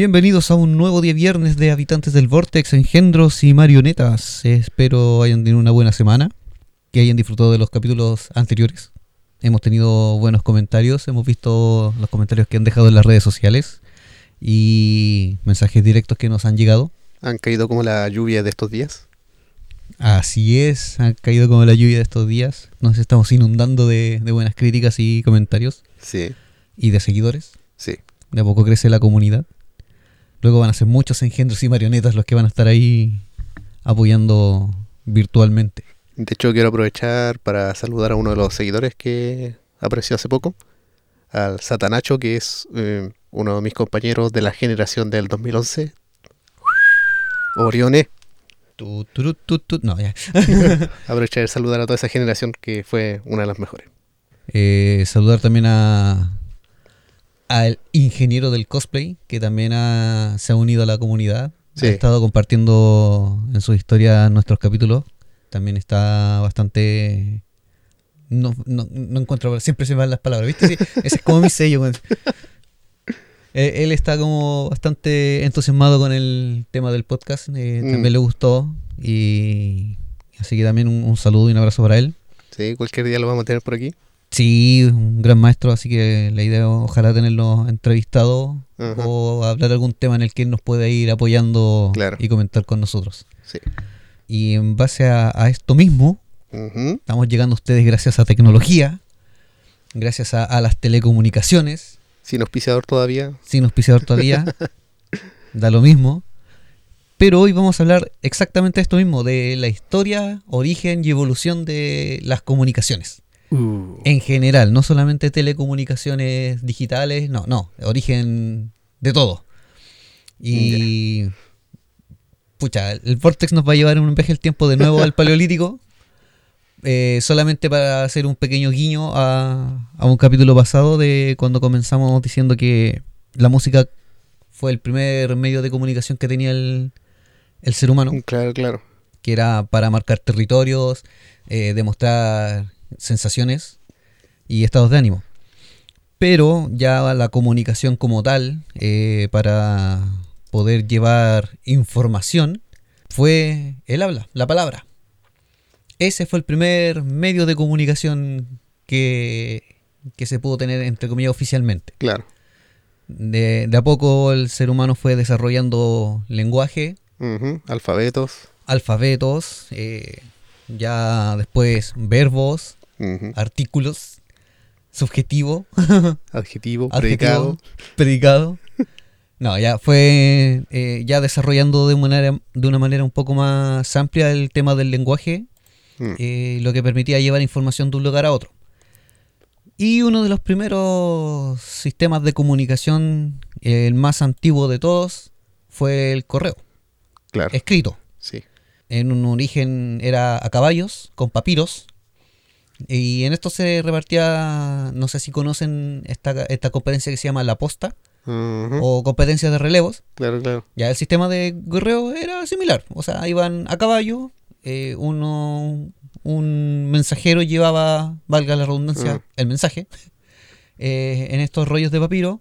Bienvenidos a un nuevo día viernes de Habitantes del Vortex, engendros y marionetas. Espero hayan tenido una buena semana, que hayan disfrutado de los capítulos anteriores. Hemos tenido buenos comentarios, hemos visto los comentarios que han dejado en las redes sociales y mensajes directos que nos han llegado. Han caído como la lluvia de estos días. Así es, han caído como la lluvia de estos días. Nos estamos inundando de, de buenas críticas y comentarios Sí, y de seguidores. sí. De a poco crece la comunidad. Luego van a ser muchos engendros y marionetas los que van a estar ahí apoyando virtualmente. De hecho, quiero aprovechar para saludar a uno de los seguidores que apareció hace poco, al Satanacho, que es eh, uno de mis compañeros de la generación del 2011. Orione. Tu, turu, tu, tu. No, ya. Aprovechar de saludar a toda esa generación que fue una de las mejores. Eh, saludar también a al ingeniero del cosplay, que también ha- se ha unido a la comunidad. Sí. Ha estado compartiendo en su historia nuestros capítulos. También está bastante... No, no, no encuentro... Siempre se me van las palabras, ¿viste? Sí, ese es como mi sello. Eh, Él está como bastante entusiasmado con el tema del podcast. eh, Mm. También le gustó. Y así que también un, un saludo y un abrazo para él. Sí, cualquier día lo vamos a tener por aquí. Sí, un gran maestro, así que la idea ojalá tenerlo entrevistado o hablar algún tema en el que él nos pueda ir apoyando Claro. y comentar con nosotros. Sí. Y en base a, a esto mismo, estamos llegando a ustedes gracias a tecnología, gracias a, a las telecomunicaciones, Sin auspiciador todavía. sin auspiciador todavía, da lo mismo. Pero hoy vamos a hablar exactamente de esto mismo, de la historia, origen y evolución de las comunicaciones. En general, no solamente telecomunicaciones digitales, no, no, origen de todo. Y. Pucha, el Vortex nos va a llevar en un viaje el tiempo de nuevo al Paleolítico. eh, solamente para hacer un pequeño guiño a, a un capítulo pasado de cuando comenzamos diciendo que la música fue el primer medio de comunicación que tenía el, el ser humano Claro, claro. que era para marcar territorios, eh, demostrar sensaciones y estados de ánimo. Pero ya la comunicación como tal, eh, para poder llevar información, fue el habla, la palabra. Ese fue el primer medio de comunicación que, que se pudo tener, entre comillas, oficialmente. Claro. De, de a poco el ser humano fue desarrollando lenguaje. Alfabetos. alfabetos, eh, ya después verbos, Artículos, subjetivo, Adjetivo, adjetivo, predicado. predicado. No, ya fue eh, ya desarrollando de una, manera, de una manera un poco más amplia el tema del lenguaje, Mm. eh, lo que permitía llevar información de un lugar a otro. Y uno de los primeros sistemas de comunicación, eh, el más antiguo de todos, fue el correo, Claro. escrito. Sí. En un origen era a caballos, con papiros. Y en esto se repartía, no sé si conocen esta, esta competencia que se llama la posta o competencia de relevos. Claro, claro. Ya el sistema de correo era similar. O sea, iban a caballo, eh, uno, un mensajero llevaba, valga la redundancia, el mensaje. eh, en estos rollos de papiro,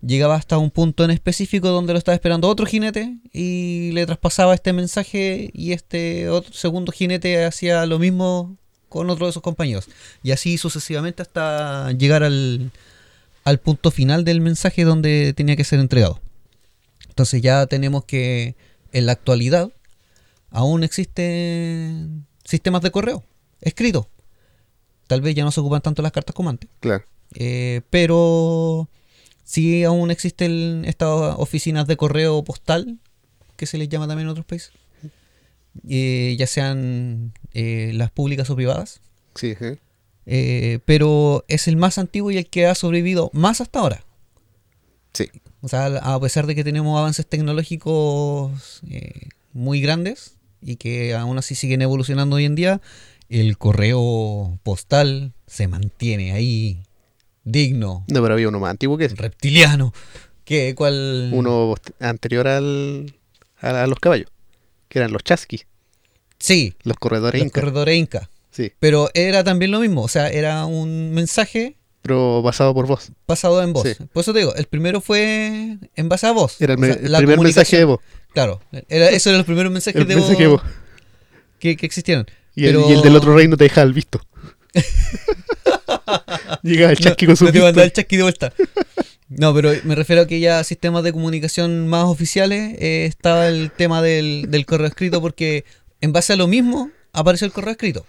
llegaba hasta un punto en específico donde lo estaba esperando otro jinete y le traspasaba este mensaje y este otro segundo jinete hacía lo mismo con otro de sus compañeros. Y así sucesivamente hasta llegar al, al punto final del mensaje donde tenía que ser entregado. Entonces ya tenemos que en la actualidad aún existen sistemas de correo escrito. Tal vez ya no se ocupan tanto las cartas comandantes. Claro. Eh, pero sí aún existen estas oficinas de correo postal, que se les llama también en otros países, Eh, ya sean eh, las públicas o privadas, Sí. Eh, pero es el más antiguo y el que ha sobrevivido más hasta ahora. Sí. O sea, a pesar de que tenemos avances tecnológicos eh, muy grandes y que aún así siguen evolucionando hoy en día, el correo postal se mantiene ahí digno, No, pero había uno más antiguo que ese. reptiliano. ¿Qué? ¿Cuál? Uno anterior al, a, a los caballos, que eran los chasquis, Sí, los corredores los incas. corredores Inca. Sí, Pero era también lo mismo, o sea, era un mensaje Pero basado por voz. Basado en voz. Sí. Por eso te digo, el primero fue en base a voz. Era el, me- sea, el primer mensaje de voz. Claro, era, eso eran los primeros mensajes El de mensaje voz voz. que, que existieron. Y, el, y el del otro reino te deja al visto. Llega el chasqui con su no te visto. mandaba el chasqui de vuelta. No, pero me refiero a que ya sistemas de comunicación más oficiales eh, estaba el tema del, del correo escrito porque en base a lo mismo apareció el correo escrito.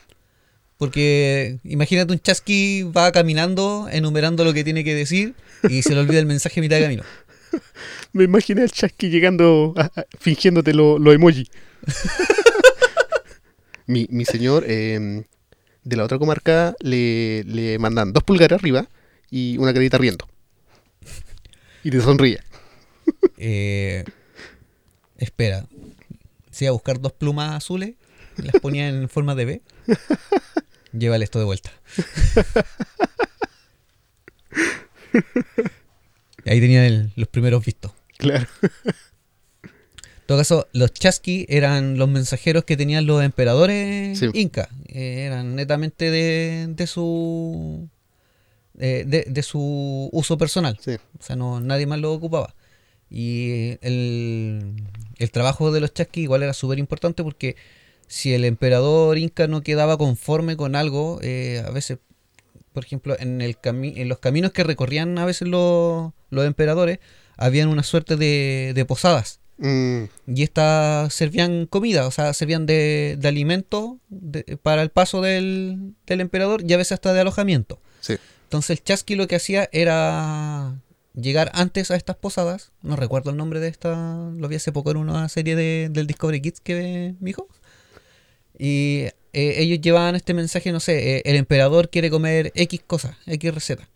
Porque imagínate un chasqui va caminando enumerando lo que tiene que decir y se le olvida el mensaje a mitad de camino. Me imaginé al chasqui llegando a- a- fingiéndote los lo emoji. mi, mi señor eh, de la otra comarca le, le mandan dos pulgares arriba y una carita riendo. Y te sonríe. Eh, espera, si iba a buscar dos plumas azules y las ponía en forma de B, llévale esto de vuelta. Y ahí tenían el- los primeros vistos. Claro. En todo caso, los chasqui eran los mensajeros que tenían los emperadores Sí. incas. Eh, eran netamente de, de su eh, de, de su uso personal. Sí. O sea, no, nadie más lo ocupaba. Y el, el trabajo de los chasqui igual era súper importante porque si el emperador inca no quedaba conforme con algo, eh, a veces, por ejemplo, en, el cami- en los caminos que recorrían a veces los, los emperadores, habían una suerte de, de posadas. Mm, Y estas servían comida, o sea, servían de, de alimento de- para el paso del, del emperador y a veces hasta de alojamiento. sí. Entonces el chasqui lo que hacía era llegar antes a estas posadas. No recuerdo el nombre de esta, lo vi hace poco en una serie de, del Discovery Kids que mi hijo. Y eh, ellos llevaban este mensaje, no sé, eh, el emperador quiere comer X cosas, X receta.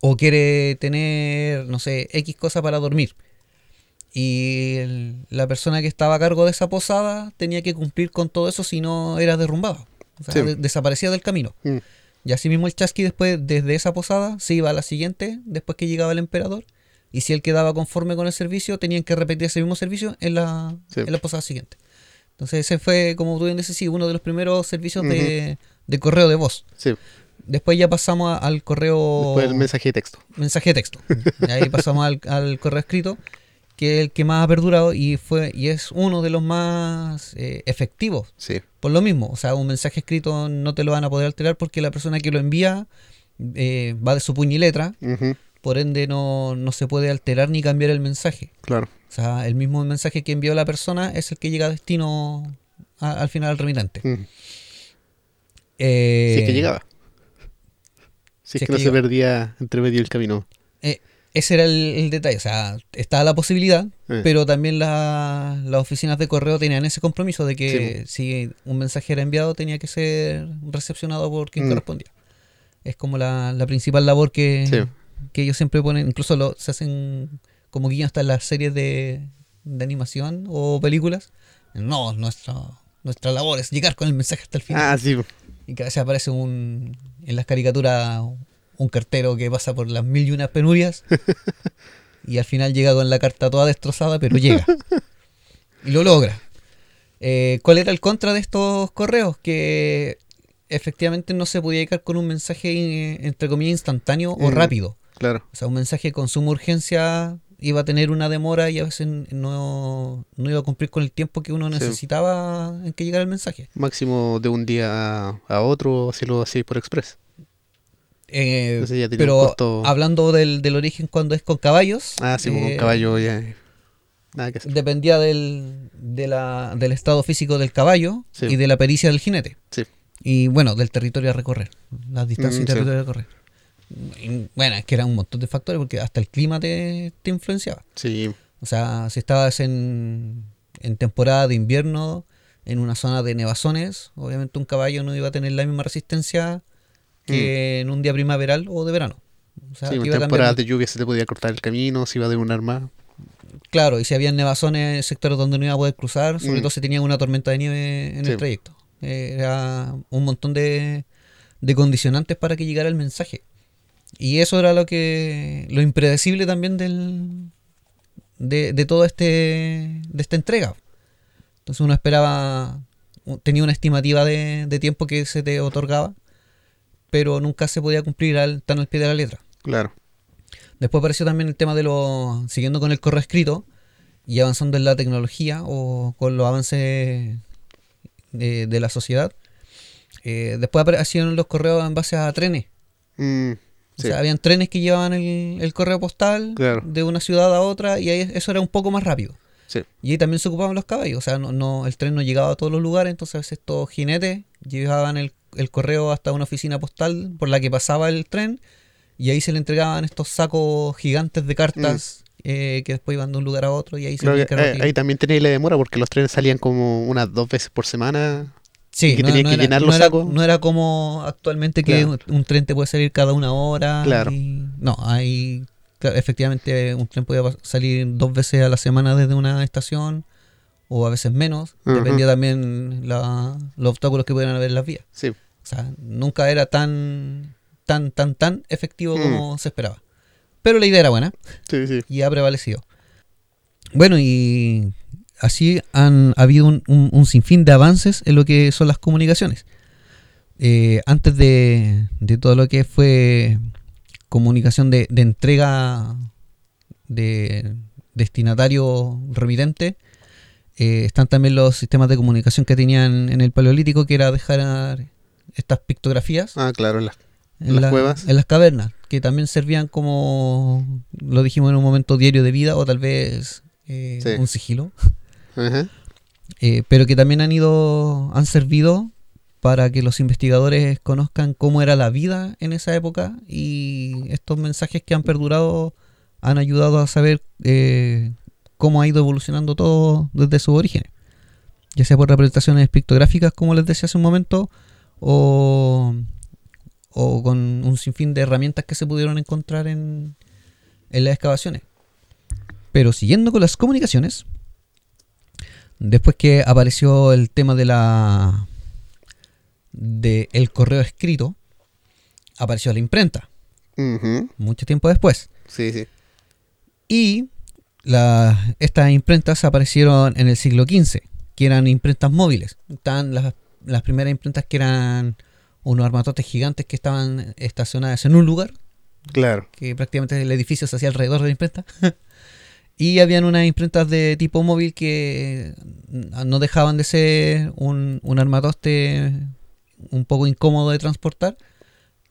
O quiere tener, no sé, X cosa para dormir. Y el- la persona que estaba a cargo de esa posada tenía que cumplir con todo eso si no era derrumbado. O sea, Sí. de- desaparecía del camino. Mm, Y así mismo el chasqui después, desde esa posada, se iba a la siguiente, después que llegaba el emperador. Y si él quedaba conforme con el servicio, tenían que repetir ese mismo servicio en la, Sí. en la posada siguiente. Entonces ese fue, como tú bien dices, sí, uno de los primeros servicios de, de correo de voz. sí. Después ya pasamos a- al correo Después el mensaje de texto. mensaje de texto. Y ahí pasamos al, al correo escrito, que es el que más ha perdurado y fue y es uno de los más eh, efectivos. Sí. Por lo mismo, o sea, un mensaje escrito no te lo van a poder alterar porque la persona que lo envía eh, va de su puño y letra, por ende no, no se puede alterar ni cambiar el mensaje. Claro. O sea, el mismo mensaje que envió la persona es el que llega a destino a- al final al remitente. Eh, Si es que llegaba. Si es que no se perdía entre medio del camino. eh, ese era el, el detalle, o sea, estaba la posibilidad, Eh. pero también la- las oficinas de correo tenían ese compromiso de que si un mensaje era enviado tenía que ser recepcionado por quien Mm. correspondía. Es como la, la principal labor que, Sí. que ellos siempre ponen, incluso lo, se hacen como guiños hasta en las series de, de animación o películas. No, nuestra, nuestra labor es llegar con el mensaje hasta el final. Ah, sí. Y que a veces aparece un, en las caricaturas un cartero que pasa por las mil y unas penurias y al final llega con la carta toda destrozada, pero llega. Y lo logra. Eh, ¿Cuál era el contra de estos correos? Que efectivamente no se podía llegar con un mensaje, eh, entre comillas, instantáneo o Mm. rápido. Claro. O sea, un mensaje con suma urgencia iba a tener una demora y a veces no, no iba a cumplir con el tiempo que uno Sí. necesitaba en que llegara el mensaje. Máximo de un día a, a otro, si lo hacéis por express. Eh, Entonces ya tenía un pero costo- hablando del, del origen cuando es con caballos, Ah, sí, pues, eh, con caballo ya. Nada que hacer. dependía del, de la- del estado físico del caballo Sí. y de la pericia del jinete. Sí. Y bueno, del territorio a recorrer, las distancias Mm, y sí. territorio a recorrer. Y, bueno, es que eran un montón de factores porque hasta el clima te, te influenciaba. Sí. O sea, si estabas en, en temporada de invierno, en una zona de nevazones, obviamente un caballo no iba a tener la misma resistencia que en un día primaveral o de verano. O sea, Mm. sí, en a temporadas de lluvia se te podía cortar el camino, se iba de un arma. Claro, y si había nevazones en sectores donde no iba a poder cruzar, sobre Mm. todo si tenía una tormenta de nieve en Sí. el trayecto. Era un montón de, de condicionantes para que llegara el mensaje. Y eso era lo que lo impredecible también del de, de todo este de esta entrega. Entonces uno esperaba tenía una estimativa de, de tiempo que se te otorgaba, pero nunca se podía cumplir al, tan al pie de la letra. Claro. Después apareció también el tema de lo, siguiendo con el correo escrito y avanzando en la tecnología o con los avances de, de la sociedad. Eh, después aparecieron los correos en base a trenes. Mm, O sí. sea, habían trenes que llevaban el, el correo postal Claro. de una ciudad a otra y ahí eso era un poco más rápido. Sí. Y ahí también se ocupaban los caballos, o sea, no, no, el tren no llegaba a todos los lugares, entonces a veces estos jinetes llevaban el, el correo hasta una oficina postal por la que pasaba el tren y ahí se le entregaban estos sacos gigantes de cartas eh, que después iban de un lugar a otro y ahí se Creo que, eh, ahí también tenéis la demora porque los trenes salían como unas dos veces por semana. Sí, y que tenían que era, llenar no los era- sacos. no era como actualmente que Claro. un, un tren te puede salir cada una hora. Claro. y- no, ahí efectivamente un tren podía salir dos veces a la semana desde una estación o a veces menos. Dependía también la, los obstáculos que pudieran haber en las vías. Sí. O sea, nunca era tan, tan, tan, tan efectivo Mm. como se esperaba. Pero la idea era buena Sí, sí. y ha prevalecido. Bueno, y así han habido un, un- un sinfín de avances en lo que son las comunicaciones. Eh, antes de, de todo lo que fue comunicación de, de entrega de destinatario remitente, eh, están también los sistemas de comunicación que tenían en el Paleolítico, que era dejar estas pictografías Ah, claro, en, las la- cuevas. en las cavernas, que también servían como, lo dijimos en un momento, diario de vida o tal vez eh, Sí. un sigilo, Ajá. eh, pero que también han ido, han servido para que los investigadores conozcan cómo era la vida en esa época y estos mensajes que han perdurado han ayudado a saber eh, cómo ha ido evolucionando todo desde sus orígenes, ya sea por representaciones pictográficas, como les decía hace un momento, o, o con un sinfín de herramientas que se pudieron encontrar en, en las excavaciones. Pero siguiendo con las comunicaciones, después que apareció el tema de la de el correo escrito, apareció la imprenta, mucho tiempo después. Sí, sí. Y la- estas imprentas aparecieron en el siglo XV, que eran imprentas móviles. Estaban las, las primeras imprentas que eran unos armatotes gigantes que estaban estacionadas en un lugar, Claro. que prácticamente el edificio se hacía alrededor de la imprenta. y habían unas imprentas de tipo móvil que no dejaban de ser un, un armatoste un poco incómodo de transportar,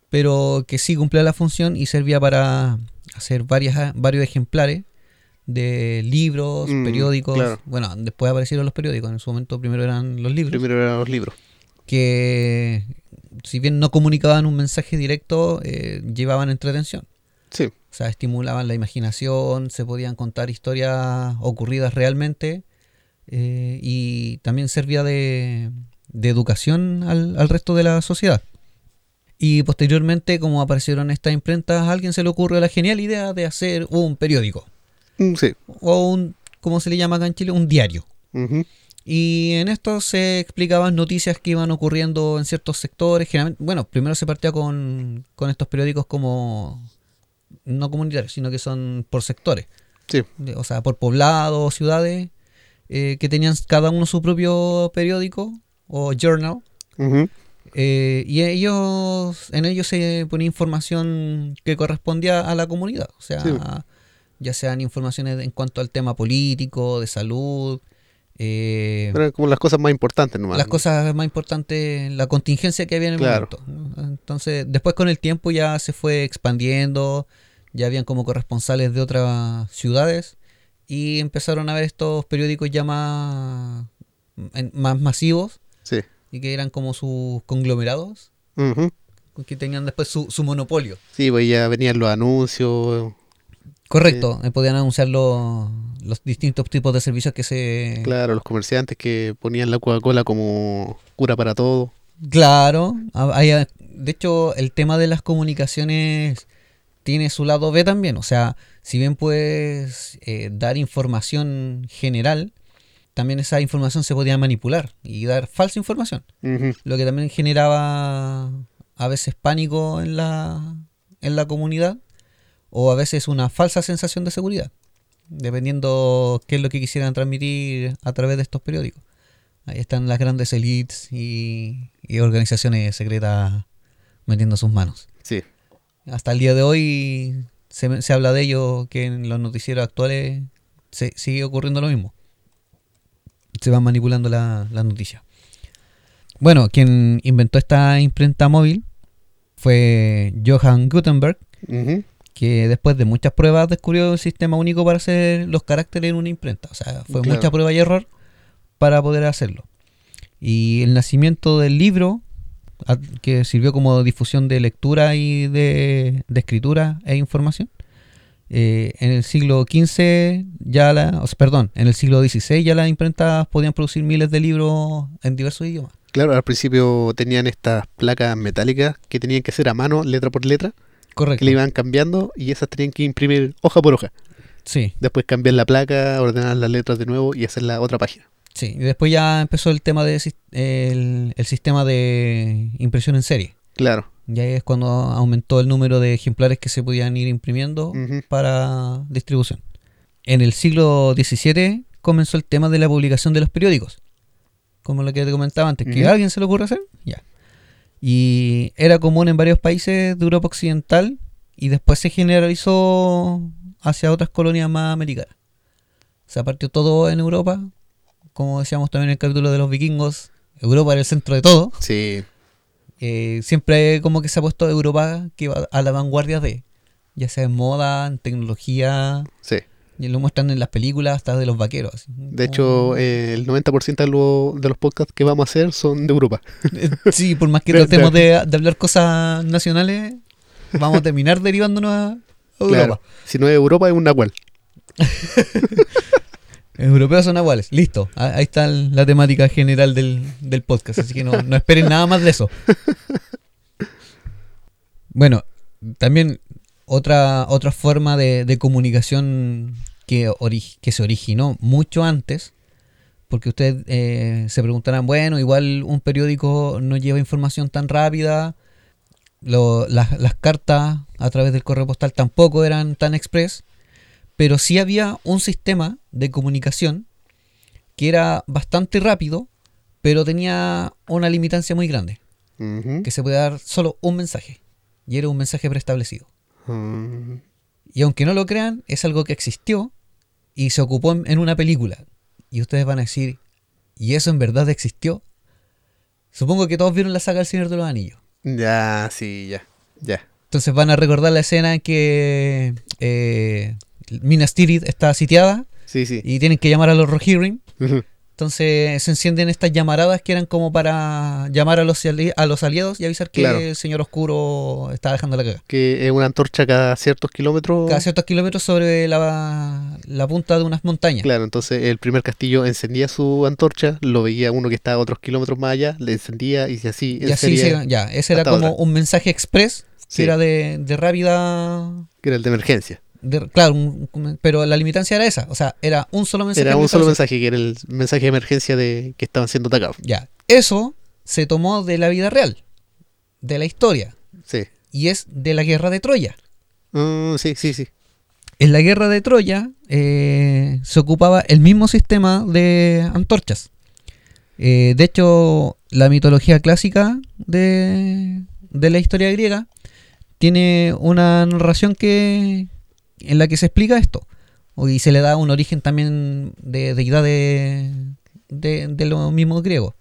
pero que sí cumplía la función y servía para hacer varias, varios ejemplares de libros, Mm, periódicos. claro. Bueno, después aparecieron los periódicos, en su momento primero eran los libros Primero eran los libros. que si bien no comunicaban un mensaje directo, eh, llevaban entretención. Sí. O sea, estimulaban la imaginación, se podían contar historias ocurridas realmente eh, y también servía de, de educación al, al resto de la sociedad. Y posteriormente, como aparecieron estas imprentas, a alguien se le ocurrió la genial idea de hacer un periódico Sí. o un, como se le llama acá en Chile, un diario. Y en esto se explicaban noticias que iban ocurriendo en ciertos sectores. Generalmente, bueno, primero se partía con, con estos periódicos como no comunitarios, sino que son por sectores. Sí. O sea, por poblados, ciudades, eh, que tenían cada uno su propio periódico o journal. Eh, y ellos, en ellos se ponía información que correspondía a la comunidad. O sea, Sí. Ya sean informaciones en cuanto al tema político, de salud. eh, Eran como las cosas más importantes nomás. las cosas más importantes, la contingencia que había en el Claro. momento. ¿no? Entonces, después con el tiempo ya se fue expandiendo, ya habían como corresponsales de otras ciudades y empezaron a ver estos periódicos ya más, más masivos Sí. y que eran como sus conglomerados, que tenían después su, su monopolio. Sí, pues ya venían los anuncios. Correcto, eh, podían anunciar los, los distintos tipos de servicios que se... Claro, los comerciantes que ponían la Coca-Cola como cura para todo. Claro, ha- hay- de hecho el tema de las comunicaciones tiene su lado B también, o sea, si bien puedes eh, dar información general, también esa información se podía manipular y dar falsa información, lo que también generaba a veces pánico en la, en la comunidad o a veces una falsa sensación de seguridad, dependiendo qué es lo que quisieran transmitir a través de estos periódicos. Ahí están las grandes elites y, y organizaciones secretas metiendo sus manos. Sí. Hasta el día de hoy se, se habla de ello, que en los noticieros actuales se, sigue ocurriendo lo mismo. Se van manipulando la, la noticia. Bueno, quien inventó esta imprenta móvil fue Johann Gutenberg. Que después de muchas pruebas descubrió un sistema único para hacer los caracteres en una imprenta. O sea, fue Claro. mucha prueba y error para poder hacerlo. Y el nacimiento del libro, que sirvió como difusión de lectura y de, de escritura e información, eh, en el siglo XV ya la, o sea, perdón, en el siglo XVI ya las imprentas podían producir miles de libros en diversos idiomas. Claro, al principio tenían estas placas metálicas que tenían que ser a mano, letra por letra, Correcto. que le iban cambiando y esas tenían que imprimir hoja por hoja. Sí, Después cambiar la placa, ordenar las letras de nuevo y hacer la otra página. sí. Y después ya empezó el tema de el, el sistema de impresión en serie. Claro. Ya es cuando aumentó el número de ejemplares que se podían ir imprimiendo para distribución. En el siglo XVII comenzó el tema de la publicación de los periódicos. Como lo que te comentaba antes, que a alguien se le ocurre hacer, ya. Y era común en varios países de Europa Occidental y después se generalizó hacia otras colonias más americanas. Se partió todo en Europa, como decíamos también en el capítulo de los vikingos, Europa era el centro de todo. Sí. Eh, siempre como que se ha puesto Europa que va a la vanguardia de, ya sea en moda, en tecnología, Sí. Y lo muestran en las películas hasta de los vaqueros. así. De hecho, eh, el 90% de, lo- de los podcasts que vamos a hacer son de Europa. Eh, sí, por más que de- tratemos de, de hablar cosas nacionales, vamos a terminar derivándonos a Europa. Claro. Si no es Europa, es un Nahual. Europeos son iguales, listo. Ah, Ahí está la temática general del, del podcast, así que no, no esperen nada más de eso. Bueno, también otra, otra forma de, de comunicación que, se originó mucho antes, porque ustedes eh, se preguntarán, bueno, igual un periódico no lleva información tan rápida, lo- las, las cartas a través del correo postal tampoco eran tan express, pero sí había un sistema de comunicación que era bastante rápido, pero tenía una limitancia muy grande, que se puede dar solo un mensaje, y era un mensaje preestablecido. Mm, Y aunque no lo crean, es algo que existió y se ocupó en, en una película. Y ustedes van a decir, ¿y eso en verdad existió? Supongo que todos vieron la saga El Señor de los Anillos. Ya, sí, ya. Ya. Entonces van a recordar la escena en que eh, Minas Tirith está sitiada Sí, sí. y tienen que llamar a los Rohirrim. Ujú. Entonces se encienden estas llamaradas que eran como para llamar a los, ali- a los aliados y avisar que Claro. el Señor Oscuro está dejando la caga. Que es una antorcha cada ciertos kilómetros. Cada ciertos kilómetros sobre la, la punta de unas montañas. Claro, entonces el primer castillo encendía su antorcha, lo veía uno que estaba a otros kilómetros más allá, le encendía y así Y así se- ya, ese era como ahora. un mensaje express que Sí. era de, de rápida. que era el de emergencia. De- claro, un- pero la limitancia era esa. O sea, era un solo mensaje. Era un solo mensaje, que era el mensaje de emergencia de que estaban siendo atacados. Ya. Eso se tomó de la vida real, de la historia, Sí. y es de la guerra de Troya. Mm, sí, sí, sí. En la guerra de Troya eh, se ocupaba el mismo sistema de antorchas. Eh, de hecho, la mitología clásica de, de la historia griega tiene una narración que en la que se explica esto. Y se le da un origen también de deidad de, de, de los mismos griegos.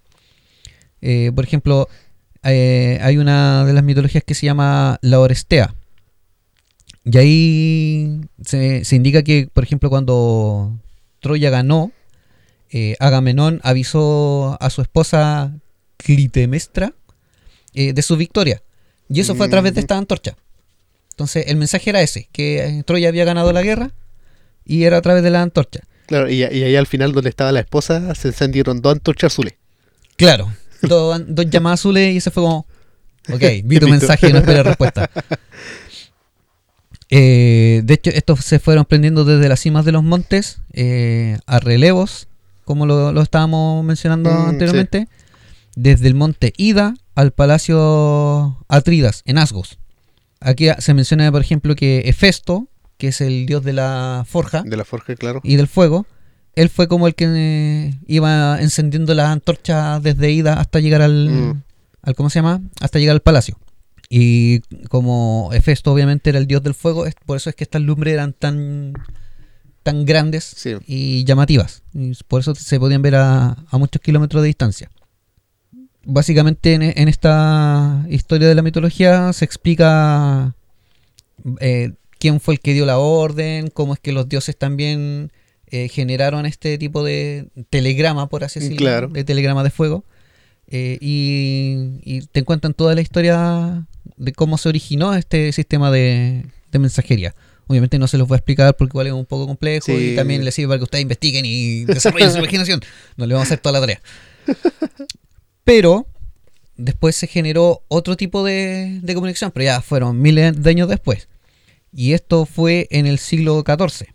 Eh, por ejemplo, eh, hay una de las mitologías que se llama la Orestea. Y ahí se, se indica que, por ejemplo, cuando Troya ganó, eh, Agamenón avisó a su esposa Clitemestra de su victoria. Y eso fue a través de esta antorcha. Entonces, el mensaje era ese, que eh, Troya había ganado la guerra y era a través de la antorcha. Claro, y, y ahí al final donde estaba la esposa se encendieron dos antorchas azules. Claro, dos, dos llamadas azules y ese fue como, ok, vi tu mensaje y no esperé respuesta. Eh, de hecho, estos se fueron prendiendo desde las cimas de los montes eh, a relevos, como lo, lo estábamos mencionando Mm, anteriormente, desde el monte Ida al palacio Atridas, en Asgos. Aquí se menciona, por ejemplo, que Hefesto, que es el dios de la forja, De la forja, claro. y del fuego, él fue como el que eh, iba encendiendo las antorchas desde ida hasta llegar al, Mm. al ¿cómo se llama? Hasta llegar al palacio. Y como Hefesto obviamente era el dios del fuego, es- por eso es que estas lumbres eran tan, tan grandes Sí. y llamativas. Y por eso se podían ver a, a muchos kilómetros de distancia. Básicamente en, en esta historia de la mitología se explica eh, quién fue el que dio la orden, cómo es que los dioses también eh, generaron este tipo de telegrama, por así decirlo, Claro. de telegrama de fuego. Eh, y, y te cuentan toda la historia de cómo se originó este sistema de, de mensajería. Obviamente no se los voy a explicar porque igual es un poco complejo Sí. y también les sirve para que ustedes investiguen y desarrollen su imaginación. No le vamos a hacer toda la tarea. Pero después se generó otro tipo de, de comunicación, pero ya fueron miles de años después. Y esto fue en el siglo XIV.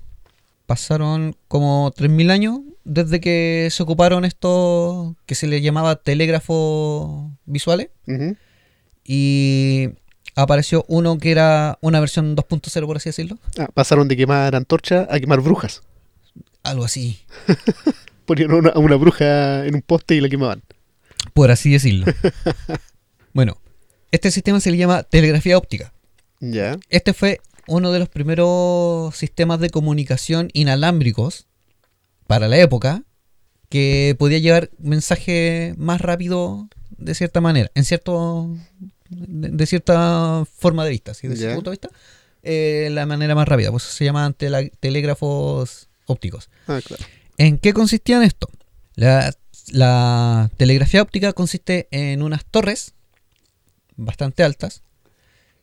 Pasaron como 3.000 años desde que se ocuparon estos que se les llamaba telégrafos visuales. Y apareció uno que era una versión 2.0, por así decirlo. Ah, pasaron de quemar antorcha a quemar brujas. Algo así, Ponían una, a una bruja en un poste y la quemaban. Por así decirlo. bueno, este sistema se le llama telegrafía óptica. Ya. Este fue uno de los primeros sistemas de comunicación inalámbricos para la época que podía llevar mensaje más rápido de cierta manera, en cierto de, de cierta forma de vista, ¿sí? de cierto punto de vista, eh, la manera más rápida, pues se llamaban tela- telégrafos ópticos. Ah, claro. ¿En qué consistía esto? La, la telegrafía óptica consiste en unas torres bastante altas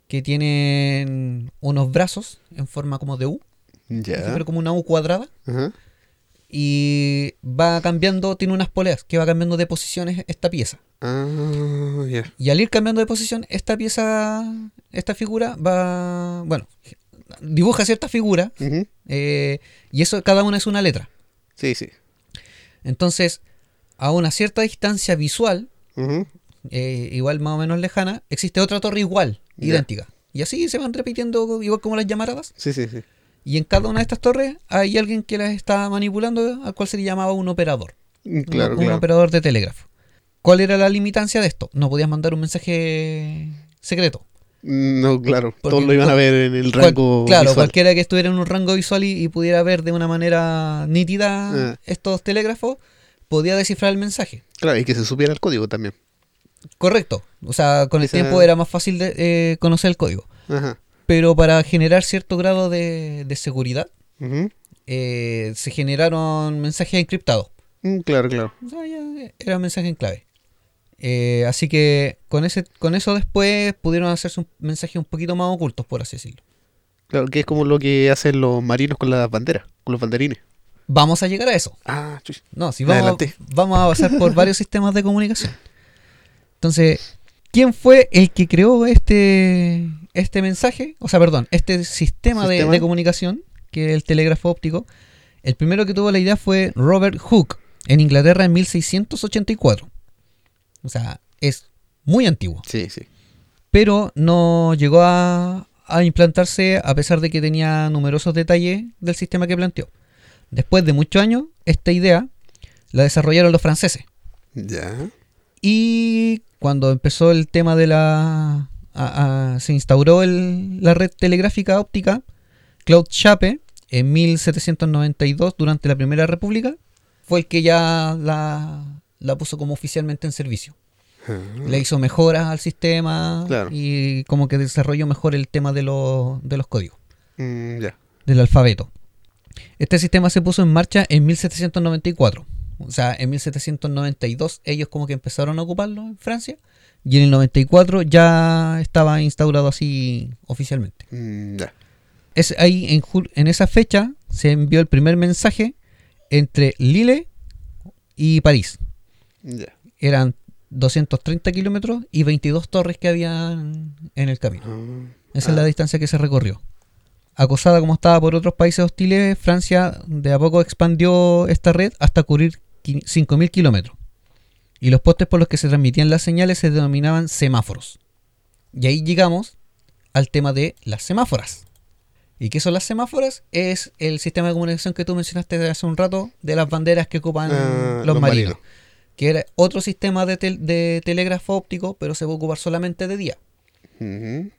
que tienen unos brazos en forma como de U, Ya. pero como una U cuadrada, y va cambiando, tiene unas poleas que va cambiando de posiciones esta pieza. Ah. Y al ir cambiando de posición, esta pieza, esta figura va, bueno, dibuja cierta figura, eh, y eso cada una es una letra. Sí, sí. Entonces, a una cierta distancia visual, eh, igual más o menos lejana, existe otra torre igual, idéntica. Y así se van repitiendo igual como las llamaradas. Sí, sí, sí. Y en cada una de estas torres hay alguien que las está manipulando, al cual se le llamaba un operador. Mm, un- Claro, un, claro. operador de telégrafo. ¿Cuál era la limitancia de esto? No podías mandar un mensaje secreto. No, claro. Porque Todos lo iban a cual- ver en el Cual- rango claro, visual. cualquiera que estuviera en un rango visual y, y pudiera ver de una manera nítida Ah. estos telégrafos, podía descifrar el mensaje. Claro, y que se supiera el código también. Correcto. O sea, con el tiempo era más fácil de eh, conocer el código. Ajá. Pero para generar cierto grado de, de seguridad, eh, se generaron mensajes encriptados. Mm, Claro, claro. O sea, ya era mensaje en clave. Eh, así que con ese con eso después pudieron hacerse un mensaje un poquito más ocultos, por así decirlo. Claro, que es como lo que hacen los marinos con las banderas, con los banderines. Vamos a llegar a eso. Ah. No, si vamos, vamos a pasar por varios sistemas de comunicación. Entonces, ¿quién fue el que creó este, este mensaje? O sea, perdón, este sistema, de- ¿Sistema? De, comunicación, que es el telégrafo óptico. El primero que tuvo la idea fue Robert Hooke, en Inglaterra en 1684. O sea, es muy antiguo. Sí, sí. Pero no llegó a, a implantarse a pesar de que tenía numerosos detalles del sistema que planteó. Después de muchos años, esta idea la desarrollaron los franceses. Ya. Y cuando empezó el tema de la... a- a- se instauró el- la red telegráfica óptica, Claude Chappe, en 1792, durante la Primera República, fue el que ya la, la puso como oficialmente en servicio. Ah, Le hizo mejoras al sistema Claro. y como que desarrolló mejor el tema de, los- de los códigos, mm, del alfabeto. Este sistema se puso en marcha en 1794. O sea, en 1792 ellos como que empezaron a ocuparlo en Francia y en el 94 ya estaba instaurado así oficialmente. Mm. Es ahí en, esa fecha se envió el primer mensaje entre Lille y París. Eran 230 kilómetros y 22 torres que había en el camino. Ah, Esa es la Ah. distancia que se recorrió. Acosada como estaba por otros países hostiles, Francia de a poco expandió esta red hasta cubrir qui- 5.000 kilómetros. Y los postes por los que se transmitían las señales se denominaban semáforos. Y ahí llegamos al tema de las semáforas. ¿Y qué son las semáforas? Es el sistema de comunicación que tú mencionaste hace un rato de las banderas que ocupan Ah, los, los marinos. marinos. Que era otro sistema de, tel- de telégrafo óptico, pero se va a ocupar solamente de día.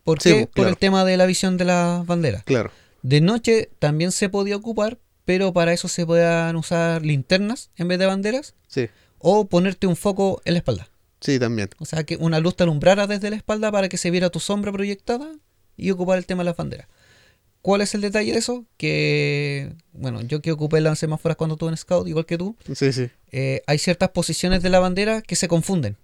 ¿Por Sí, qué? Por el tema de la visión de las banderas. claro. De noche también se podía ocupar, pero para eso se podían usar linternas en vez de banderas Sí, o ponerte un foco en la espalda. sí, también. O sea, que una luz te alumbrara desde la espalda para que se viera tu sombra proyectada y ocupar el tema de las banderas. ¿Cuál es el detalle de eso? Que, bueno, yo que ocupé las semáforas cuando estuve en Scout, igual que tú, Sí, sí, eh, hay ciertas posiciones de la bandera que se confunden.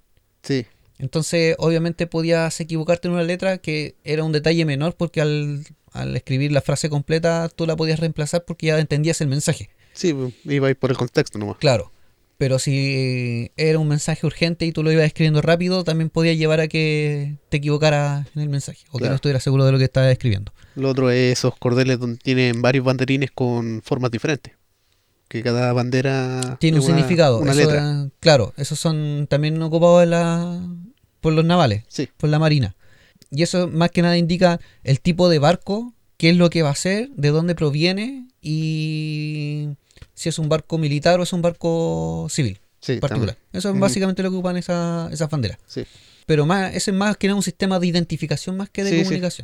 sí, Entonces, obviamente podías equivocarte en una letra que era un detalle menor porque al, al escribir la frase completa tú la podías reemplazar porque ya entendías el mensaje. sí, pues, iba a ir por el contexto nomás. Claro. Pero si era un mensaje urgente y tú lo ibas escribiendo rápido, también podía llevar a que te equivocaras en el mensaje o que no estuvieras seguro de lo que estabas escribiendo. Lo otro es esos cordeles donde tienen varios banderines con formas diferentes. Que cada bandera Tiene un una- significado. Una Eso, letra. claro, esos son también ocupados la, por los navales. Sí, por la marina. Y eso más que nada indica el tipo de barco, qué es lo que va a ser, de dónde proviene y si es un barco militar o es un barco civil sí. particular. también. Eso es Ujú. básicamente lo que ocupan esa- esas banderas. Sí, Pero más, ese es más que nada un sistema de identificación más que de Sí, sí.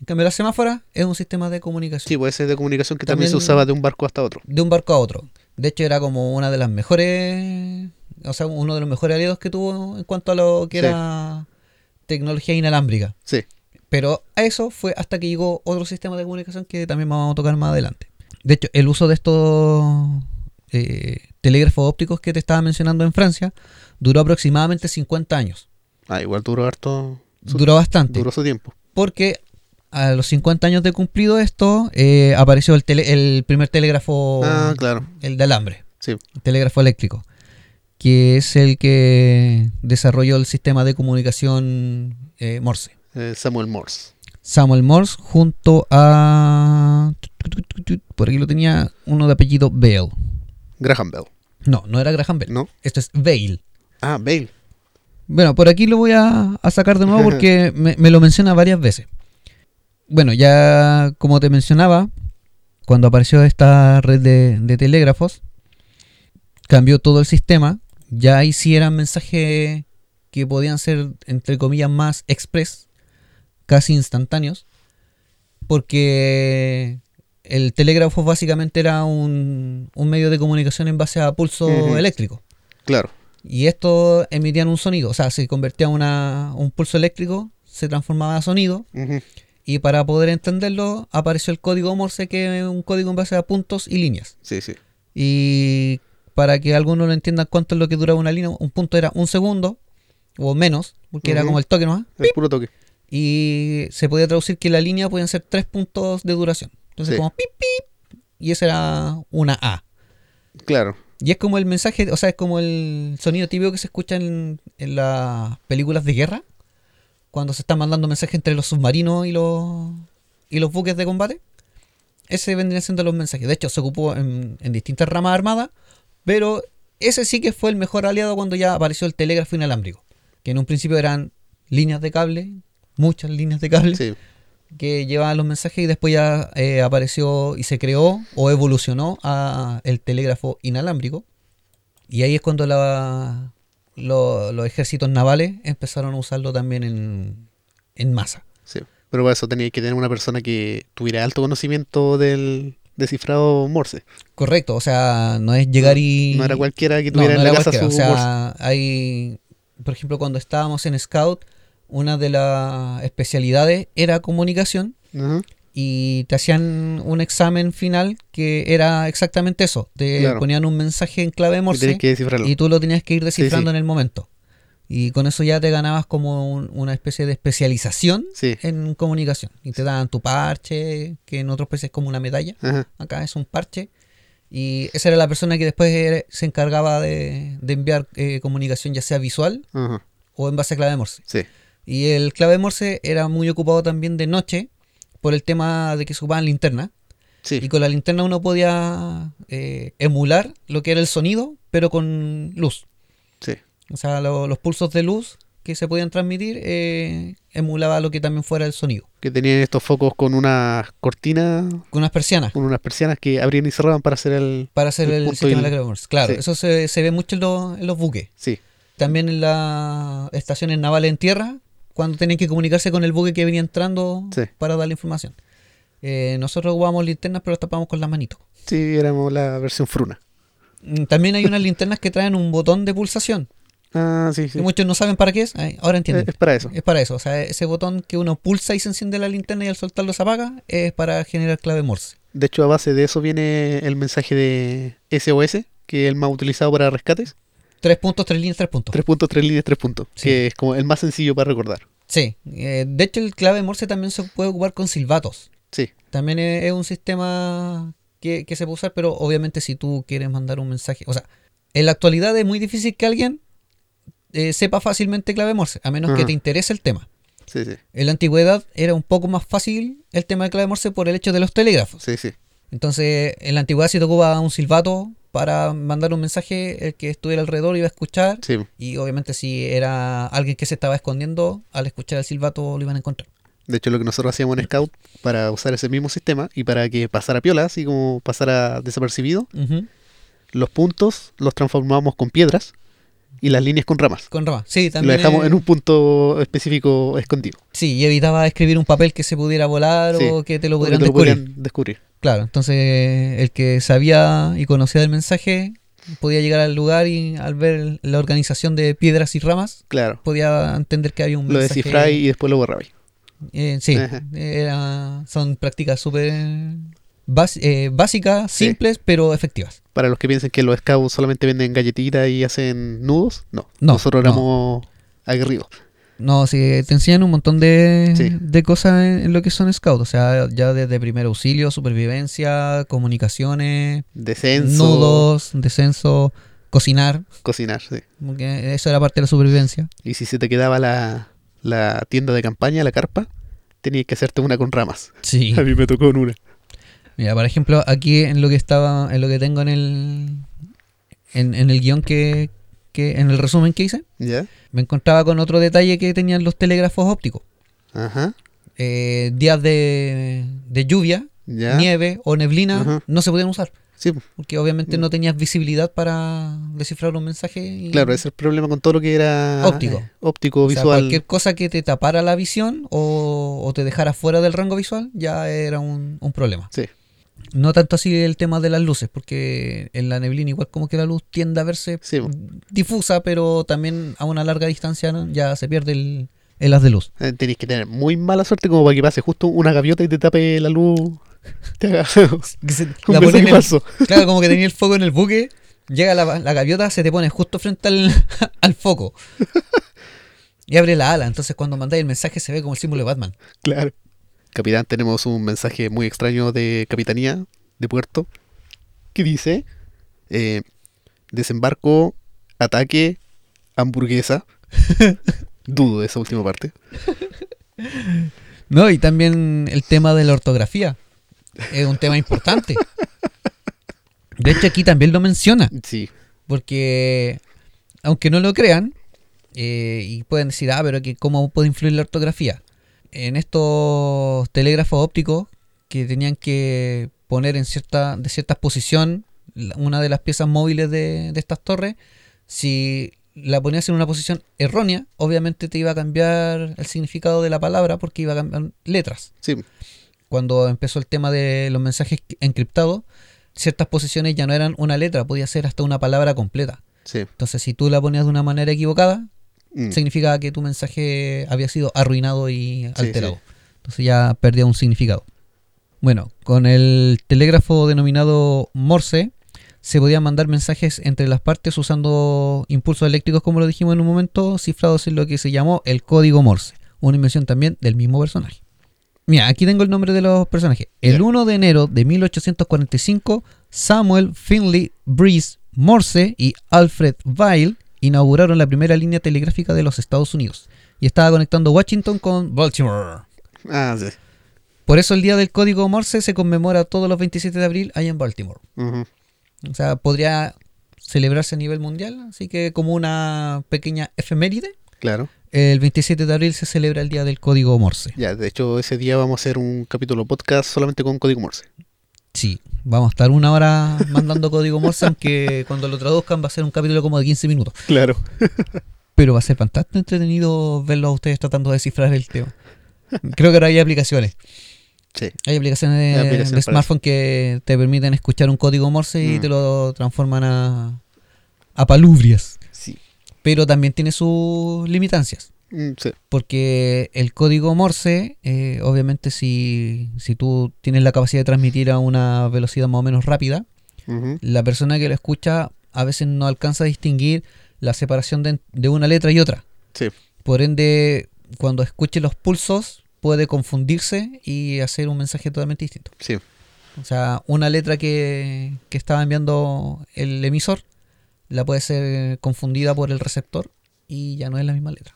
En cambio, la semáfora es un sistema de comunicación. sí, puede ser de comunicación que también, También- se usaba de un barco hasta otro. De un barco a otro. De hecho, era como una de las mejores. O sea, uno de los mejores aliados que tuvo en cuanto a lo que Sí. era tecnología inalámbrica. Sí, Pero a eso fue hasta que llegó otro sistema de comunicación que también vamos a tocar más adelante. De hecho, el uso de estos eh, telégrafos ópticos que te estaba mencionando en Francia duró aproximadamente 50 años. ah, igual duró harto. Su, Duró bastante. duró su tiempo. Porque a los 50 años de cumplido esto, eh, apareció el, tele- el primer telégrafo, Ah, claro. el de alambre, Sí, el telégrafo eléctrico, que es el que desarrolló el sistema de comunicación eh, Morse. eh, Samuel Morse. Samuel Morse junto a... Por aquí lo tenía uno de apellido Bell. Graham Bell. No, no era Graham Bell. ¿No? Esto es Bale. Ah, Bale. Bueno, por aquí lo voy a, a sacar de nuevo porque me, me lo menciona varias veces. Bueno, ya como te mencionaba, cuando apareció esta red de, de telégrafos, cambió todo el sistema. Ya ahí sí eran mensajes que podían ser, entre comillas, más express, casi instantáneos, porque el telégrafo básicamente era un, un medio de comunicación en base a pulso eléctrico. Claro. Y esto emitían un sonido, o sea, se convertía en un pulso eléctrico, se transformaba a sonido. Y para poder entenderlo apareció el código Morse, que es un código en base a puntos y líneas. Sí, sí. Y para que algunos lo entiendan cuánto es lo que duraba una línea, un punto era un segundo o menos, porque era como el toque nomás, El puro toque. y se podía traducir que la línea podían ser tres puntos de duración. Entonces Sí. como pip pip, y esa era una A. Claro. Y es como el mensaje, o sea, es como el sonido típico que se escucha en, en las películas de guerra, cuando se están mandando mensajes entre los submarinos y los, y los buques de combate. Ese vendrían siendo los mensajes. De hecho, se ocupó en, en distintas ramas armadas, pero ese sí que fue el mejor aliado cuando ya apareció el telégrafo inalámbrico, que en un principio eran líneas de cable, muchas líneas de cable, Sí. que llevaban los mensajes y después ya eh, apareció y se creó o evolucionó a el telégrafo inalámbrico. Y ahí es cuando la- lo- los ejércitos navales empezaron a usarlo también en, en masa. Sí. Pero para eso tenía que tener una persona que tuviera alto conocimiento del descifrado Morse. Correcto, o sea, no es llegar y... No era cualquiera que tuviera no en la casa su O Morse. sea, hay, por ejemplo, cuando estábamos en Scout, una de las especialidades era comunicación Ajá. Y te hacían un examen final que era exactamente eso. Te Claro. ponían un mensaje en clave Morse que y tú lo tenías que ir descifrando sí. en el momento. Y con eso ya te ganabas como un- una especie de especialización Sí. en comunicación. Y te daban tu parche, que en otros países es como una medalla. Ajá. Acá es un parche. Y esa era la persona que después era- se encargaba de, de enviar eh, comunicación ya sea visual Ajá. o en base a clave Morse. Y el clave Morse era muy ocupado también de noche por el tema de que se ocupaban linternas. Sí. Y con la linterna uno podía eh, emular lo que era el sonido, pero con luz. Sí. O sea, lo- los pulsos de luz que se podían transmitir eh, emulaba lo que también fuera el sonido. Que tenían estos focos con unas cortinas, Con unas persianas con unas persianas que abrían y cerraban para hacer el. para hacer el sistema de la. Claro, sí. eso se, se ve mucho en, los- en los buques. Sí. También en las estaciones navales en tierra, cuando tenían que comunicarse con el buque que venía entrando Sí. para dar la información. Eh, nosotros ocupábamos linternas, pero las tapamos con las manitos. Sí, éramos la versión fruna. Mm, También hay unas linternas que traen un botón de pulsación. Ah, sí, sí. que muchos no saben para qué es. Ahora entienden. Es, es para eso. Es para eso. O sea, ese botón que uno pulsa y se enciende la linterna y al soltarlo se apaga es para generar clave Morse. De hecho, a base de eso viene el mensaje de SOS, que es el más utilizado para rescates. Tres puntos, tres líneas, tres puntos. 3 puntos, 3 líneas, 3 puntos. Sí. Que es como el más sencillo para recordar. Sí. Eh, de hecho, el clave Morse también se puede ocupar con silbatos. Sí, También es, es un sistema que, que se puede usar, pero obviamente si tú quieres mandar un mensaje. O sea, en la actualidad es muy difícil que alguien eh, sepa fácilmente clave Morse, a menos que te interese el tema. sí, sí. En la antigüedad era un poco más fácil el tema de clave Morse por el hecho de los telégrafos. Sí, sí. Entonces, en la antigüedad si te ocupaba un silbato para mandar un mensaje, el que estuviera alrededor iba a escuchar. Sí, Y obviamente si era alguien que se estaba escondiendo, al escuchar el silbato lo iban a encontrar. De hecho, lo que nosotros hacíamos en Scout para usar ese mismo sistema y para que pasara piola, así como pasara desapercibido, los puntos los transformábamos con piedras y las líneas con ramas. Con rama. Sí, Lo también. dejamos eh, en un punto específico escondido. Sí, y evitaba escribir un papel que se pudiera volar Sí, o que te lo pudieran te lo descubrir. podrían descubrir. Claro, entonces el que sabía y conocía el mensaje podía llegar al lugar y al ver la organización de piedras y ramas Claro. podía entender que había un Lo mensaje. descifráis y después lo borrabais. Eh, sí, era- son prácticas súper eh, básicas, Sí. simples, pero efectivas. Para los que piensen que los scouts solamente venden galletitas y hacen nudos, no. No, Nosotros no. éramos aguerridos. No, sí, te enseñan un montón de, Sí. de cosas en, en lo que son scouts. O sea, ya desde primer auxilio, supervivencia, comunicaciones, Descenso, nudos, descenso, cocinar. cocinar, sí. Porque eso era parte de la supervivencia. Y si se te quedaba la, la tienda de campaña, la carpa, tenías que hacerte una con ramas. Sí. A mí me tocó en una. Mira, por ejemplo, aquí en lo que estaba, en lo que tengo en el en, en el guion que, que, en el resumen que hice, me encontraba con otro detalle que tenían los telégrafos ópticos. Ajá. Eh, días de, de lluvia, nieve o neblina Ajá. no se podían usar. Sí, Porque obviamente no tenías visibilidad para descifrar un mensaje. y- claro, ese es el problema con todo lo que era Óptico. eh, óptico, o sea, visual. cualquier cosa que te tapara la visión o, o te dejara fuera del rango visual ya era un, un problema. Sí, No tanto así el tema de las luces, porque en la neblina igual como que la luz tiende a verse Sí. difusa, pero también a una larga distancia ¿no? ya se pierde el, el haz de luz. eh, tenéis que tener muy mala suerte como para que pase justo una gaviota y te tape la luz. Te haga la en- claro, como que tenía el foco en el buque, llega la, la gaviota, se te pone justo frente al, al foco. Y abre la ala, entonces cuando mandáis el mensaje se ve como el símbolo de Batman. Claro. Capitán, tenemos un mensaje muy extraño de Capitanía de Puerto que dice eh, desembarco, ataque, hamburguesa. Dudo de esa última parte. No, y también el tema de la ortografía. Es un tema importante. De hecho, aquí también lo menciona. Sí, Porque, aunque no lo crean, eh, y pueden decir, ah, pero que ¿cómo puede influir la ortografía? En estos telégrafos ópticos que tenían que poner en cierta, de cierta posición una de las piezas móviles de, de estas torres, si la ponías en una posición errónea, obviamente te iba a cambiar el significado de la palabra porque iba a cambiar letras sí, cuando empezó el tema de los mensajes encriptados, ciertas posiciones ya no eran una letra, podía ser hasta una palabra completa. sí. Entonces, si tú la ponías de una manera equivocada, Mm, significaba que tu mensaje había sido arruinado y alterado. sí. Entonces ya perdía un significado. Bueno, con el telégrafo denominado Morse, se podían mandar mensajes entre las partes usando impulsos eléctricos, como lo dijimos en un momento, cifrados en lo que se llamó el código Morse, una invención también del mismo personaje. Mira, aquí tengo el nombre de los personajes. El Ya. 1 de enero de 1845, Samuel Finley Breeze Morse y Alfred Vail inauguraron la primera línea telegráfica de los Estados Unidos y estaba conectando Washington con Baltimore. Ah, sí. Por eso el día del código Morse se conmemora todos los 27 de abril allá en Baltimore. O sea, podría celebrarse a nivel mundial, así que como una pequeña efeméride, Claro. el 27 de abril se celebra el día del código Morse. Ya, de hecho, ese día vamos a hacer un capítulo podcast solamente con código Morse. Sí, vamos a estar una hora mandando código Morse, aunque cuando lo traduzcan va a ser un capítulo como de 15 minutos. Claro. Pero va a ser bastante entretenido verlo a ustedes tratando de descifrar el tema. Creo que ahora hay aplicaciones. Sí. Hay aplicaciones de, Hay aplicaciones de para smartphone que te permiten escuchar un código Morse y Mm. te lo transforman a, a palubrias. Sí. Pero también tiene sus limitancias. Mm, sí. Porque el código Morse, eh, obviamente si, si tú tienes la capacidad de transmitir a una velocidad más o menos rápida, la persona que lo escucha a veces no alcanza a distinguir la separación de, de una letra y otra. Sí. Por ende, cuando escuche los pulsos, puede confundirse y hacer un mensaje totalmente distinto. Sí. O sea, una letra que, que estaba enviando el emisor la puede ser confundida por el receptor y ya no es la misma letra.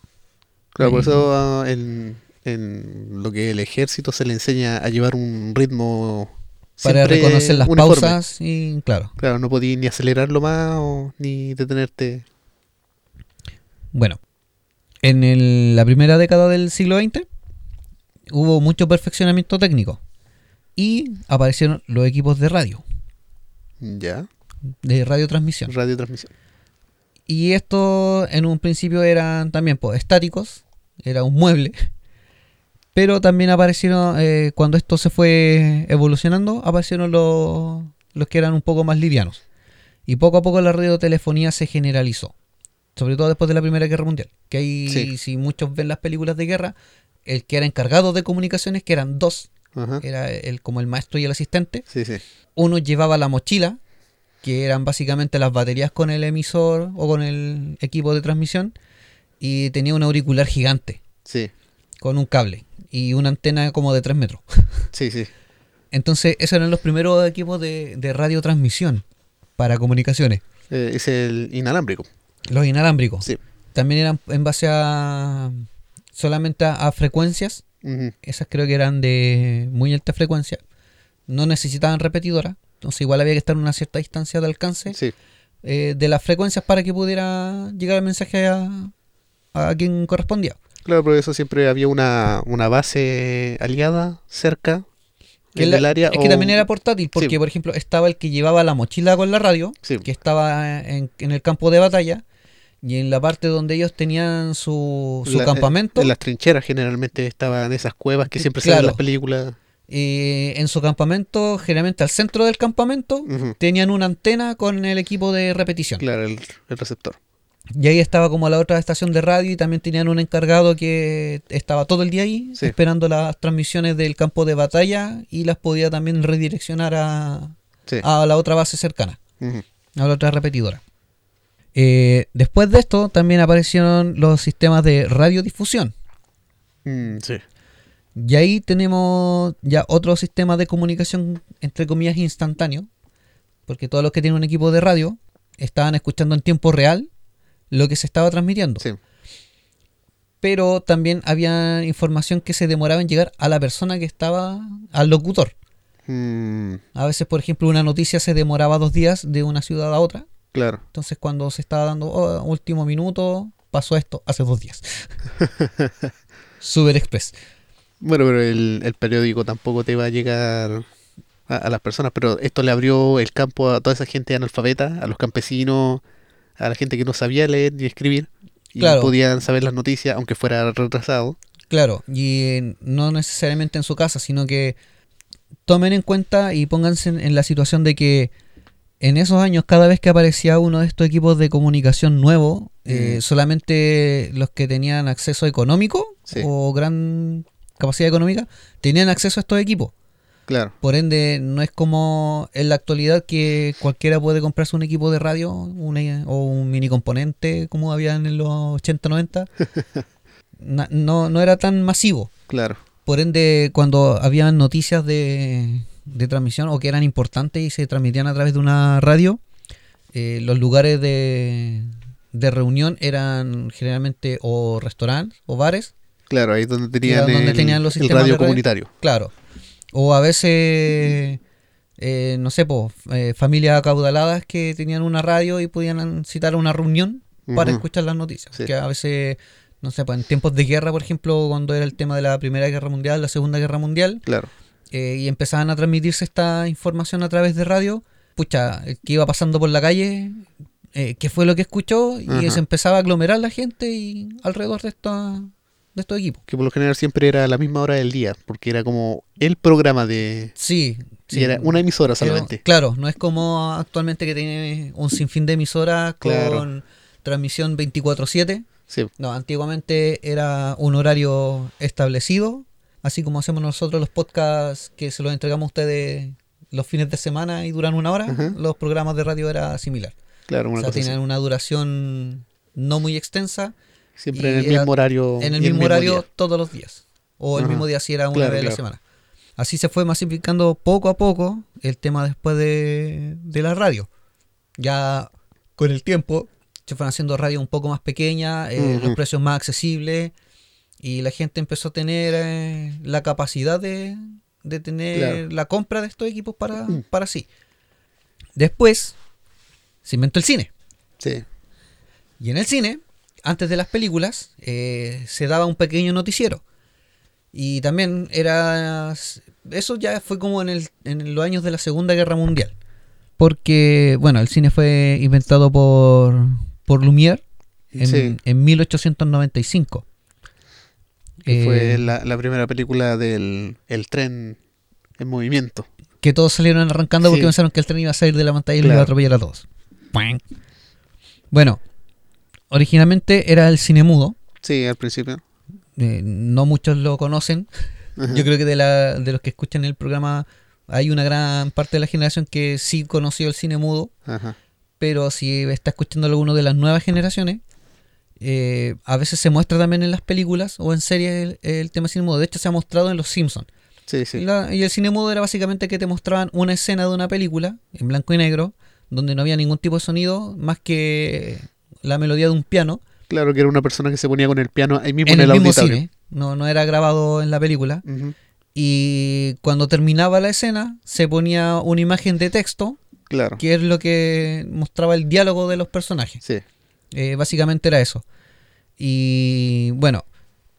Claro, por eso en, en lo que el ejército se le enseña a llevar un ritmo Para reconocer las uniforme. pausas y claro. Claro, no podías ni acelerarlo más o ni detenerte. Bueno, en el- la primera década del siglo XX hubo mucho perfeccionamiento técnico y aparecieron los equipos de radio, Ya, de radiotransmisión. radiotransmisión. Y estos en un principio eran también pues, estáticos, era un mueble, pero también aparecieron, eh, cuando esto se fue evolucionando, aparecieron los, los que eran un poco más livianos. Y poco a poco la radiotelefonía se generalizó, sobre todo después de la Primera Guerra Mundial. Que ahí, Sí. si muchos ven las películas de guerra, el que era encargado de comunicaciones, que eran dos, Ajá. era el, como el maestro y el asistente, Sí, sí. uno llevaba la mochila, que eran básicamente las baterías con el emisor o con el equipo de transmisión, y tenía un auricular gigante Sí, con un cable y una antena como de 3 metros. sí, sí. Entonces, esos eran los primeros equipos de, de radiotransmisión para comunicaciones. Eh, es el inalámbrico. Los inalámbricos. Sí. También eran en base a solamente a, a frecuencias. Esas creo que eran de muy alta frecuencia. No necesitaban repetidora. Entonces igual había que estar a una cierta distancia de alcance Sí, eh, de las frecuencias para que pudiera llegar el mensaje a, a quien correspondía. claro, por eso siempre había una, una base aliada cerca en la- el área. es que también era portátil, porque Sí. por ejemplo estaba el que llevaba la mochila con la radio, Sí, que estaba en, en el campo de batalla, y en la parte donde ellos tenían su, su la- campamento, En las trincheras generalmente estaban esas cuevas que siempre salen en Claro. las películas. eh, en su campamento, generalmente al centro del campamento, tenían una antena con el equipo de repetición. Claro, el, el receptor. Y ahí estaba como la otra estación de radio y también tenían un encargado que estaba todo el día ahí Sí. esperando las transmisiones del campo de batalla y las podía también redireccionar a, Sí. a la otra base cercana, a la otra repetidora. Eh, después de esto también aparecieron los sistemas de radiodifusión. Mm, sí. Y ahí tenemos ya otro sistema de comunicación, entre comillas, instantáneo, porque todos los que tienen un equipo de radio estaban escuchando en tiempo real lo que se estaba transmitiendo. Sí. Pero también había información que se demoraba en llegar a la persona que estaba, al locutor. Mm, A veces, por ejemplo, una noticia se demoraba dos días de una ciudad a otra. claro. Entonces, cuando se estaba dando "Oh, último minuto, pasó esto hace dos días. Super Express. Bueno, pero el, el periódico tampoco te va a llegar a, a las personas, pero esto le abrió el campo a toda esa gente analfabeta, a los campesinos, a la gente que no sabía leer ni escribir y Claro. podían saber las noticias aunque fuera retrasado. Claro, y eh, no necesariamente en su casa, sino que tomen en cuenta y pónganse en, en la situación de que en esos años, cada vez que aparecía uno de estos equipos de comunicación nuevo, eh, Mm. solamente los que tenían acceso económico Sí. o gran capacidad económica tenían acceso a estos equipos. Claro, Por ende, no es como en la actualidad que cualquiera puede comprarse un equipo de radio una- o un mini componente como había en los 80-90. Na- no, no era tan masivo. claro. Por ende, cuando habían noticias de, de transmisión o que eran importantes y se transmitían a través de una radio, eh, los lugares de, de reunión eran generalmente o restaurantes o bares, Claro, ahí es donde tenían, donde el, tenían los radio. comunitario. claro. O a veces, eh, no sé, po, eh, familias acaudaladas que tenían una radio y podían citar una reunión para escuchar las noticias. Sí. Que a veces, no sé, pues en tiempos de guerra, por ejemplo, cuando era el tema de la Primera Guerra Mundial, la Segunda Guerra Mundial, Claro, eh, y empezaban a transmitirse esta información a través de radio, pucha, el que iba pasando por la calle eh, qué fue lo que escuchó y se empezaba a aglomerar la gente y alrededor de, esta, de estos equipos. Que por lo general siempre era a la misma hora del día, porque era como el programa de... Sí, sí. Y era una emisora Pero, solamente. claro, no es como actualmente que tiene un sinfín de emisoras con Claro. transmisión 24/7. Sí, No, antiguamente era un horario establecido, así como hacemos nosotros los podcasts que se los entregamos a ustedes los fines de semana y duran una hora, Ajá. los programas de radio era similar. claro, O una sea, cosa así. una duración no muy extensa, Siempre en el mismo horario. en el mismo horario día. todos los días. O el Ajá. mismo día si era una Claro, vez a la semana. Así se fue masificando poco a poco el tema después de, de la radio. Ya con el tiempo se fueron haciendo radios un poco más pequeñas, eh, los precios más accesibles y la gente empezó a tener eh, la capacidad de, de tener Claro. la compra de estos equipos para, Mm. para sí. Después se inventó el cine. Sí, Y en el cine, antes de las películas, eh, se daba un pequeño noticiero. Y también era... Eso ya fue como en, el, en los años de la Segunda Guerra Mundial. Porque, bueno, el cine fue inventado por, por Lumière en, Sí. en 1895. que fue Eh, la, la primera película del el tren en movimiento. que todos salieron arrancando porque Sí. pensaron que el tren iba a salir de la pantalla y lo iba a Claro. atropellar a todos. Bueno, originalmente era el cine mudo. Sí, al principio. eh, no muchos lo conocen. Ajá. Yo creo que de, la, de los que escuchan el programa hay una gran parte de la generación que sí conoció el cine mudo, Ajá. pero si está escuchando alguno de las nuevas generaciones, eh, a veces se muestra también en las películas o en series el, el tema cine mudo. De hecho, se ha mostrado en Los Simpsons. Sí, sí. La- y el cine mudo era básicamente que te mostraban una escena de una película en blanco y negro, donde no había ningún tipo de sonido más que la melodía de un piano Claro que era una persona que se ponía con el piano ahí mismo en en, el, mismo auditorio. cine. No, no era grabado en la película. Y cuando terminaba la escena, se ponía una imagen de texto, Claro. que es lo que mostraba el diálogo de los personajes. Sí. Eh, básicamente era eso. Y bueno,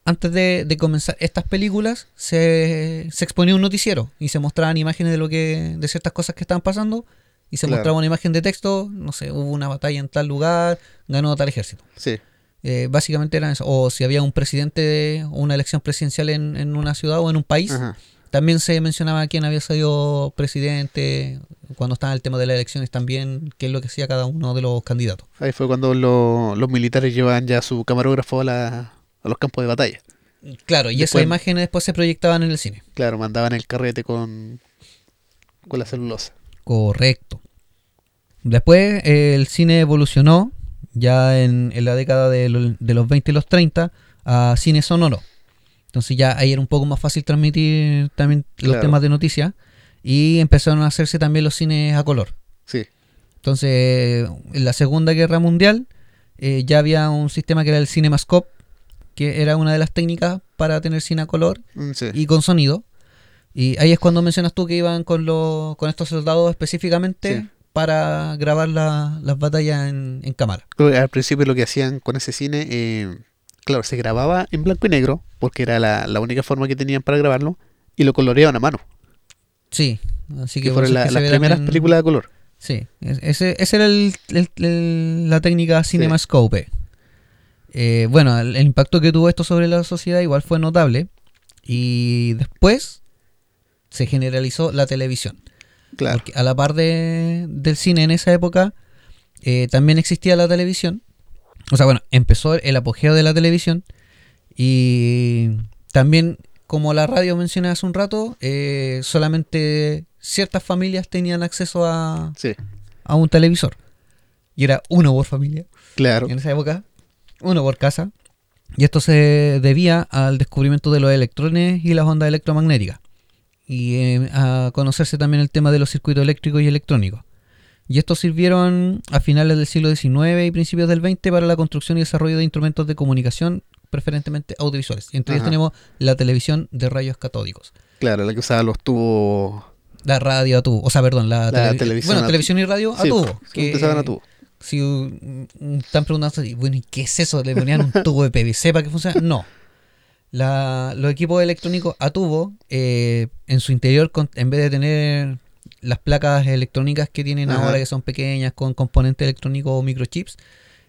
antes de, de comenzar estas películas, se, se exponía un noticiero y se mostraban imágenes de lo que de ciertas cosas que estaban pasando. Y se Claro. mostraba una imagen de texto, no sé, hubo una batalla en tal lugar, ganó tal ejército. Sí. Eh, básicamente era eso. O si había un presidente o una elección presidencial en, en una ciudad o en un país, Ajá. también se mencionaba quién había salido presidente, cuando estaba el tema de las elecciones también, qué es lo que hacía cada uno de los candidatos. Ahí fue cuando lo- los militares llevaban ya su camarógrafo a, la- a los campos de batalla. Claro, y Después- esas imágenes después se proyectaban en el cine. Claro, mandaban el carrete con, con la celulosa. Correcto. Después el cine evolucionó ya en, en la década de, lo- de los 20 y los 30 a cine sonoro. Entonces ya ahí era un poco más fácil transmitir también los Claro. temas de noticias y empezaron a hacerse también los cines a color. Sí. Entonces, en la Segunda Guerra Mundial eh, ya había un sistema que era el CinemaScope, que era una de las técnicas para tener cine a color Mm, sí. y con sonido. Y ahí es cuando mencionas tú que iban con, los, con estos soldados específicamente Sí. para grabar la- las batallas en, en cámara. Creo que Al principio lo que hacían con ese cine, eh, claro, se grababa en blanco y negro, porque era la, la única forma que tenían para grabarlo, y lo coloreaban a mano, Sí, así que, que fueron la- que las primeras películas de color. Sí, es- ese, ese era el, el- el- la técnica CinemaScope. Eh, bueno, el impacto que tuvo esto sobre la sociedad igual fue notable. Y después se generalizó la televisión. Claro. Porque a la par de, del cine en esa época, eh, también existía la televisión. O sea, bueno, empezó el apogeo de la televisión. Y también, como la radio mencioné hace un rato, eh, solamente ciertas familias tenían acceso a, Sí, a un televisor. Y era uno por familia. claro. En esa época, uno por casa. Y esto se debía al descubrimiento de los electrones y las ondas electromagnéticas. Y eh, a conocerse también el tema de los circuitos eléctricos y electrónicos. Y estos sirvieron a finales del siglo XIX y principios del XX para la construcción y desarrollo de instrumentos de comunicación, preferentemente audiovisuales. Y entre ellos Ajá. tenemos la televisión de rayos catódicos. Claro, la que usaba los tubos. La radio a tubo, o sea, perdón, la, La televi- televisión Bueno, a- televisión y radio a Sí, tubo. sí, empezaban a tubo. Si están preguntando, bueno, ¿y qué es eso? ¿Le ponían un tubo de PVC para que funcione? No. La- los equipos electrónicos a tubo, eh, en su interior, con- en vez de tener las placas electrónicas que tienen Ajá. ahora, que son pequeñas, con componentes electrónicos o microchips,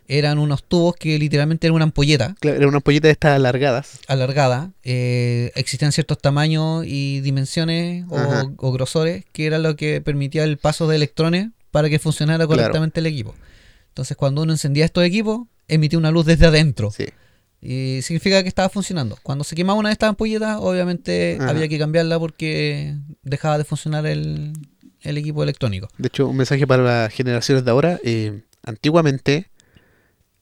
eran unos tubos que literalmente eran una ampolleta Claro, era una ampolleta de estas alargadas. alargada. eh, existían ciertos tamaños y dimensiones o, grosores que era lo que permitía el paso de electrones para que funcionara Claro. correctamente el equipo. Entonces, cuando uno encendía estos equipos, emitía una luz desde adentro. Sí. Y significa que estaba funcionando. Cuando se quemaba una de estas ampolletas, obviamente Ajá. había que cambiarla porque dejaba de funcionar el, el equipo electrónico. De hecho, un mensaje para las generaciones de ahora. eh, antiguamente,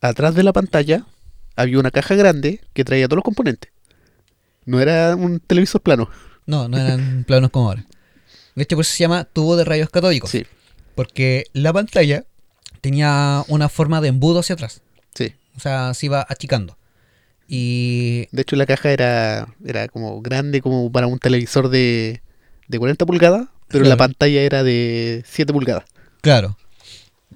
atrás de la pantalla había una caja grande que traía todos los componentes. No era un televisor plano. No, no eran planos como ahora. De hecho, por eso se llama tubo de rayos catódicos. Sí, Porque la pantalla tenía una forma de embudo hacia atrás. sí. O sea, se iba achicando. Y De hecho, la caja era, era como grande como para un televisor de, de 40 pulgadas, pero la pantalla era de 7 pulgadas. claro.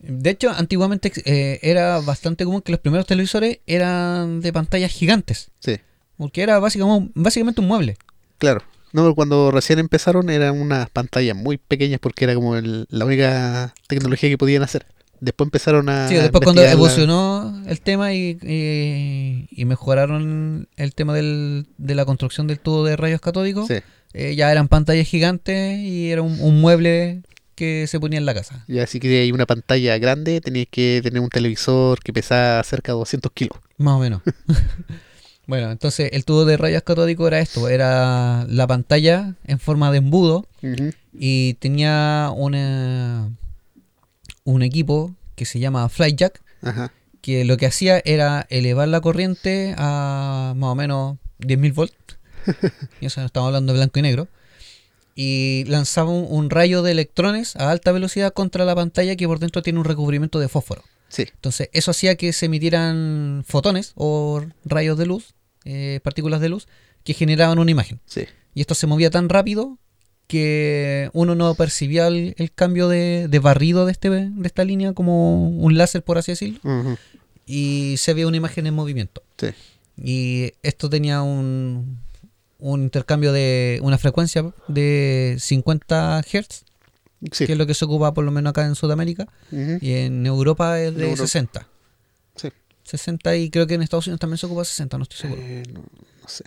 De hecho, antiguamente eh, era bastante común que los primeros televisores eran de pantallas gigantes. Sí, Porque era básicamente, básicamente un mueble. claro. No, cuando recién empezaron eran unas pantallas muy pequeñas porque era como el- la única tecnología que podían hacer. Después empezaron a. Sí, después cuando la- evolucionó el tema y, y- y mejoraron el tema del- de la construcción del tubo de rayos catódicos, Sí, eh, ya eran pantallas gigantes y era un, un mueble que se ponía en la casa. y así que hay una pantalla grande, tenías que tener un televisor que pesaba cerca de 200 kilos. Más o menos. bueno, entonces el tubo de rayos catódicos era esto, era la pantalla en forma de embudo y tenía una, un equipo que se llama Flyjack, Ajá, que lo que hacía era elevar la corriente a más o menos 10.000 volts. y eso estamos hablando de blanco y negro. Y lanzaba un, un rayo de electrones a alta velocidad contra la pantalla que por dentro tiene un recubrimiento de fósforo. sí, Entonces, eso hacía que se emitieran fotones o rayos de luz, eh, partículas de luz, que generaban una imagen. sí. Y esto se movía tan rápido que uno no percibía el, el cambio de, de barrido de, este, de esta línea como un láser, por así decirlo y se ve una imagen en movimiento. Sí, Y esto tenía un, un intercambio de una frecuencia de 50 Hz, sí. que es lo que se ocupa por lo menos acá en Sudamérica, y en Europa es de Europa. 60. Sí. 60 y creo que en Estados Unidos también se ocupa 60, no estoy seguro. Eh, no, no sé.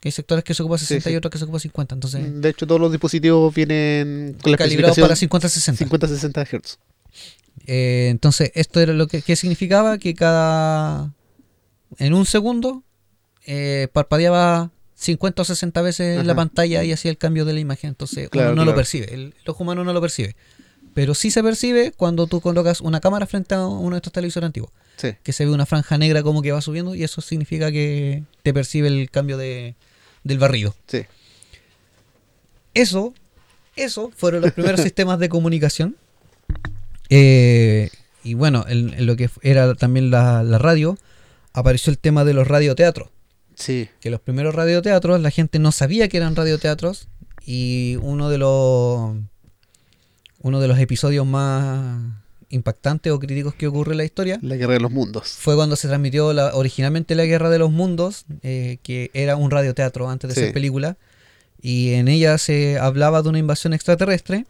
Que hay sectores que se ocupa 60 sí. y otros que se ocupa 50, entonces De hecho, todos los dispositivos vienen con la calibrados para 50-60 50-60. Hz. Eh, entonces, esto era lo que, que significaba que cada. En un segundo eh, parpadeaba 50 o 60 veces la Ajá. pantalla y hacía el cambio de la imagen. Entonces, Claro, uno no lo percibe. El, el ojo humano no lo percibe. Pero sí se percibe cuando tú colocas una cámara frente a uno de estos televisores antiguos. Sí, Que se ve una franja negra como que va subiendo y eso significa que te percibe el cambio de, del barrido. sí. Eso, eso fueron los primeros sistemas de comunicación. Eh, y bueno, en, en lo que era también la, la radio, apareció el tema de los radioteatros. Sí, Que los primeros radioteatros, la gente no sabía que eran radioteatros. Y uno de los uno de los episodios más impactantes o críticos que ocurre en la historia la guerra de los mundos. fue cuando se transmitió la, originalmente la Guerra de los Mundos, eh, que era un radioteatro antes de Sí. ser película, y en ella se hablaba de una invasión extraterrestre,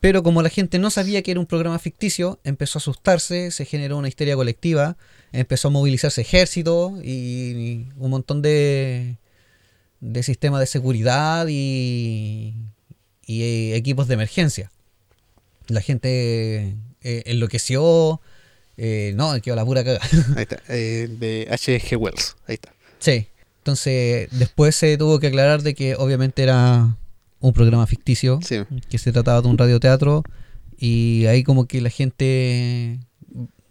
pero como la gente no sabía que era un programa ficticio, empezó a asustarse, se generó una histeria colectiva, empezó a movilizarse ejército y, y un montón de, de sistemas de seguridad y, y, eh, equipos de emergencia. La gente eh, enloqueció, eh, no, quedó la pura caga. Ahí está. eh, de H.G. Wells. Ahí está. Sí. Entonces, después se tuvo que aclarar de que obviamente era un programa ficticio, Sí. que se trataba de un radioteatro, y ahí como que la gente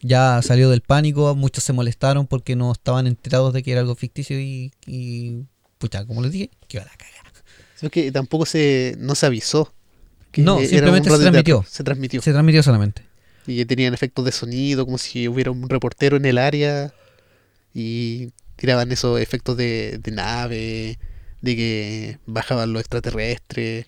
ya salió del pánico, muchos se molestaron porque no estaban enterados de que era algo ficticio y, y pucha, como les dije, que iba a la caga. Sino que tampoco se, no se avisó. que No, era simplemente un se transmitió. Se transmitió. Se transmitió solamente. Y que tenían efectos de sonido, como si hubiera un reportero en el área. Y tiraban esos efectos de, de nave, de que bajaban los extraterrestres.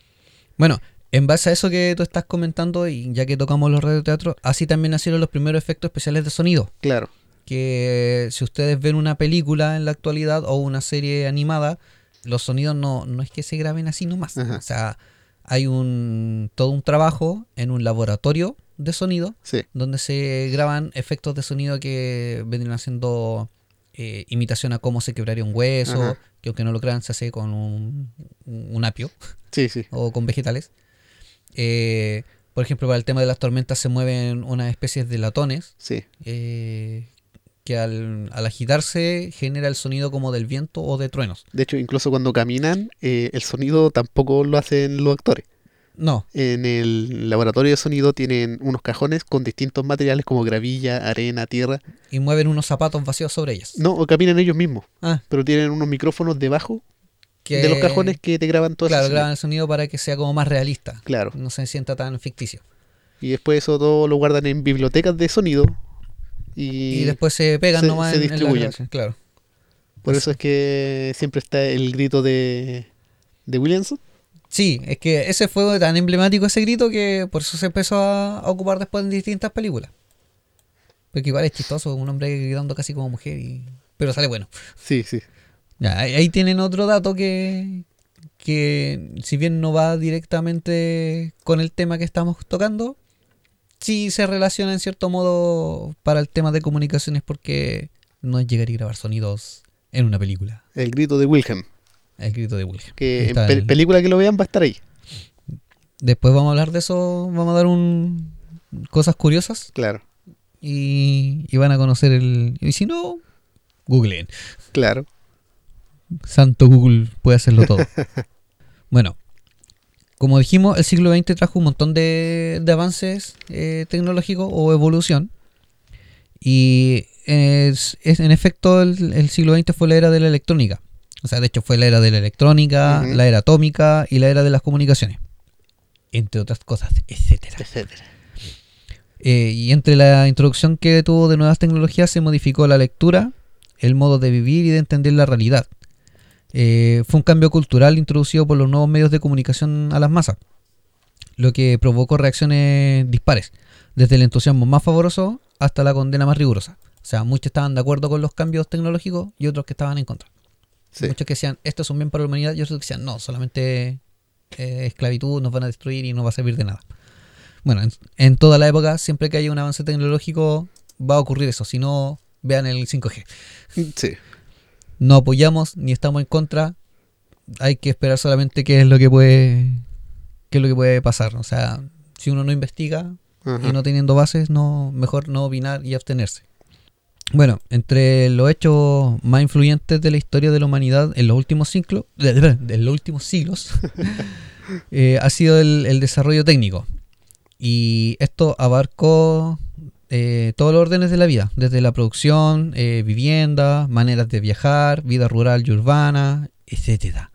Bueno, en base a eso que tú estás comentando, y ya que tocamos los radioteatros, así también nacieron los primeros efectos especiales de sonido. Claro, que si ustedes ven una película en la actualidad o una serie animada, los sonidos no, no es que se graben así nomás. Ajá. O sea, hay un todo un trabajo en un laboratorio de sonido Sí. donde se graban efectos de sonido que vendrían haciendo eh, imitación a cómo se quebraría un hueso, Ajá. que aunque no lo crean se hace con un, un apio Sí, sí. o con vegetales. Eh, por ejemplo, para el tema de las tormentas se mueven unas especies de latones Sí. eh, que al, al agitarse genera el sonido como del viento o de truenos. De hecho, incluso cuando caminan, eh, el sonido tampoco lo hacen los actores. No, En el laboratorio de sonido tienen unos cajones con distintos materiales como gravilla, arena, tierra. y mueven unos zapatos vacíos sobre ellas. No, o caminan ellos mismos, Ah, pero tienen unos micrófonos debajo que, de los cajones que te graban todo Claro, graban el sonido para que sea como más realista. Claro. No se sienta tan ficticio. Y después eso todo lo guardan en bibliotecas de sonido. Y, Y, después se pegan se- nomás se en- en, la distribuyen. Claro. por eso es que siempre está el grito de, de Williamson. Sí, es que ese fue tan emblemático ese grito que por eso se empezó a, a ocupar después en distintas películas. Porque igual es chistoso, un hombre gritando casi como mujer, y... pero sale bueno. Sí, sí. Ya, ahí, ahí tienen otro dato que, que si bien no va directamente con el tema que estamos tocando, sí se relaciona en cierto modo para el tema de comunicaciones porque no es llegar y grabar sonidos en una película. El grito de Wilhelm. El grito de Wilhelm. Que en pel- película que lo vean va a estar ahí. Después vamos a hablar de eso, vamos a dar un cosas curiosas Claro, y, y van a conocer el... Y si no, googleen. claro. Santo Google puede hacerlo todo. bueno, como dijimos, el siglo XX trajo un montón de, de avances eh, tecnológicos o evolución. Y es, es- en efecto el, el siglo XX fue la era de la electrónica. O sea, de hecho fue la era de la electrónica, la era atómica y la era de las comunicaciones. Entre otras cosas, etcétera. Etcétera. Eh, y entre la introducción que tuvo de nuevas tecnologías se modificó la lectura, el modo de vivir y de entender la realidad. Eh, fue un cambio cultural introducido por los nuevos medios de comunicación a las masas, lo que provocó reacciones dispares, desde el entusiasmo más favoroso hasta la condena más rigurosa. O sea, muchos estaban de acuerdo con los cambios tecnológicos y otros que estaban en contra. Sí. Muchos que decían, esto es un bien para la humanidad, y otros que decían, no, solamente eh, esclavitud, nos van a destruir y no va a servir de nada. Bueno, en, en toda la época, siempre que haya un avance tecnológico, va a ocurrir eso. Si no, vean el 5G. Sí. No apoyamos ni estamos en contra. Hay que esperar solamente qué es lo que puede, qué es lo que puede pasar. O sea, si uno no investiga Ajá. y no teniendo bases, no, mejor no opinar y abstenerse. Bueno, entre los hechos más influyentes de la historia de la humanidad en los últimos siglos, de los últimos siglos, eh, ha sido el, desarrollo técnico. Y esto abarcó eh, todos los órdenes de la vida, desde la producción, eh, vivienda, maneras de viajar, vida rural y urbana, etcétera.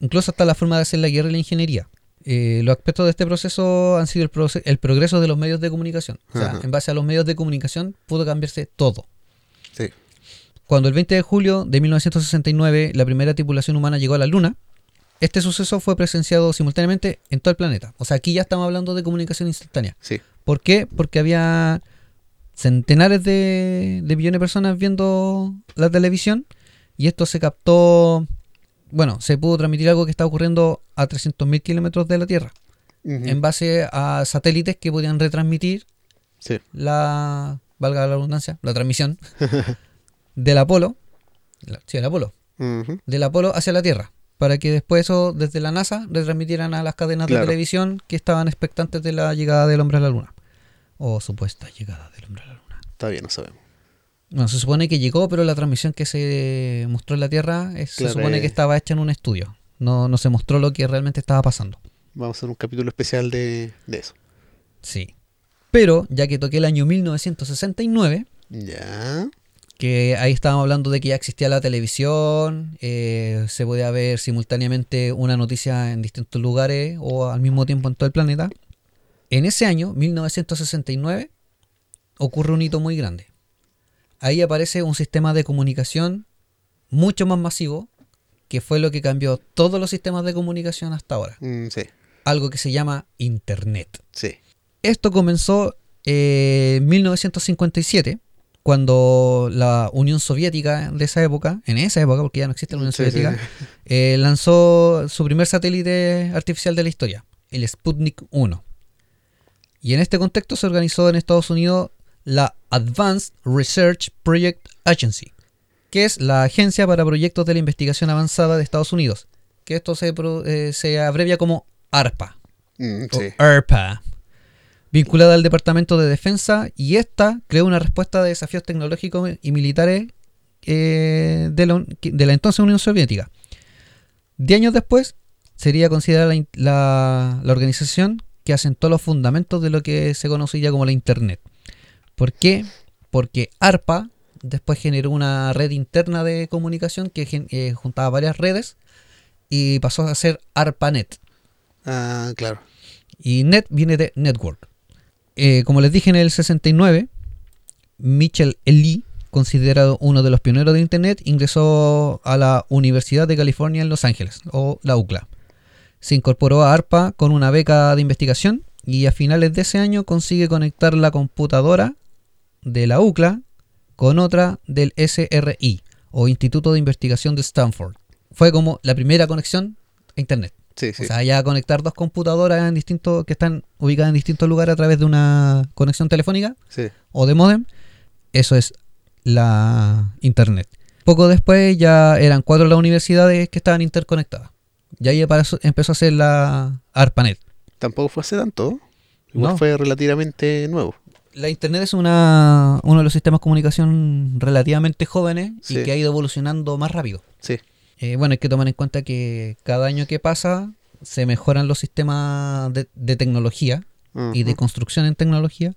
Incluso hasta la forma de hacer la guerra y la ingeniería. Eh, los aspectos de este proceso han sido el, proce- el progreso de los medios de comunicación. O sea, Ajá. en base a los medios de comunicación pudo cambiarse todo. Sí. Cuando el 20 de julio de 1969 la primera tripulación humana llegó a la Luna, este suceso fue presenciado simultáneamente en todo el planeta. O sea, aquí ya estamos hablando de comunicación instantánea. Sí. ¿Por qué? Porque había centenares de, de millones de personas viendo la televisión y esto se captó, bueno, se pudo transmitir algo que está ocurriendo a 300.000 kilómetros de la Tierra en base a satélites que podían retransmitir Sí. la, valga la redundancia, la transmisión del Apolo, la- sí, el Apolo, del Apolo hacia la Tierra, para que después eso desde la NASA retransmitieran a las cadenas Claro. de televisión que estaban expectantes de la llegada del hombre a la Luna, o supuesta llegada del hombre a la Luna. Todavía no sabemos. Bueno, se supone que llegó, pero la transmisión que se mostró en la Tierra es- Claro, se supone eh. que estaba hecha en un estudio, no, no se mostró lo que realmente estaba pasando. Vamos a hacer un capítulo especial de, de eso. Sí. Pero, ya que toqué el año 1969, Ya. que ahí estábamos hablando de que ya existía la televisión, eh, se podía ver simultáneamente una noticia en distintos lugares o al mismo tiempo en todo el planeta. En ese año, 1969, ocurre un hito muy grande. Ahí aparece un sistema de comunicación mucho más masivo, que fue lo que cambió todos los sistemas de comunicación hasta ahora. Mm, sí. Algo que se llama Internet. Sí. Esto comenzó eh, en 1957, cuando la Unión Soviética de esa época, en esa época, porque ya no existe la Unión Sí, sí, Soviética, sí. eh, lanzó su primer satélite artificial de la historia, el Sputnik 1. Y en este contexto se organizó en Estados Unidos la Advanced Research Project Agency, que es la agencia para proyectos de la investigación avanzada de Estados Unidos, que esto se, eh, se abrevia como ARPA Mm, o. ARPA, vinculada al Departamento de Defensa, y esta creó una respuesta de desafíos tecnológicos y militares eh, de, la, un- de la entonces Unión Soviética. Diez años después, sería considerada la, la- la organización que asentó los fundamentos de lo que se conocía como la Internet. ¿Por qué? Porque ARPA después generó una red interna de comunicación que eh, juntaba varias redes y pasó a ser ARPANET. Ah, claro. Y net viene de network. Eh, como les dije en el 69, Mitchell Lee, considerado uno de los pioneros de Internet, ingresó a la Universidad de California en Los Ángeles, o la UCLA. Se incorporó a ARPA con una beca de investigación y a finales de ese año consigue conectar la computadora de la UCLA con otra del SRI, o Instituto de Investigación de Stanford. Fue como la primera conexión a Internet. Sí, sí. O sea, ya conectar dos computadoras en distintos, que están ubicadas en distintos lugares a través de una conexión telefónica sí. o de modem, eso es la internet. Poco después ya eran cuatro las universidades que estaban interconectadas. Y ahí empezó a ser la ARPANET. Tampoco fue hace tanto. Igual No. fue relativamente nuevo. La internet es una, uno de los sistemas de comunicación relativamente jóvenes Sí. y que ha ido evolucionando más rápido. Sí. Eh, bueno, hay que tomar en cuenta que cada año que pasa se mejoran los sistemas de, de tecnología y de construcción en tecnología.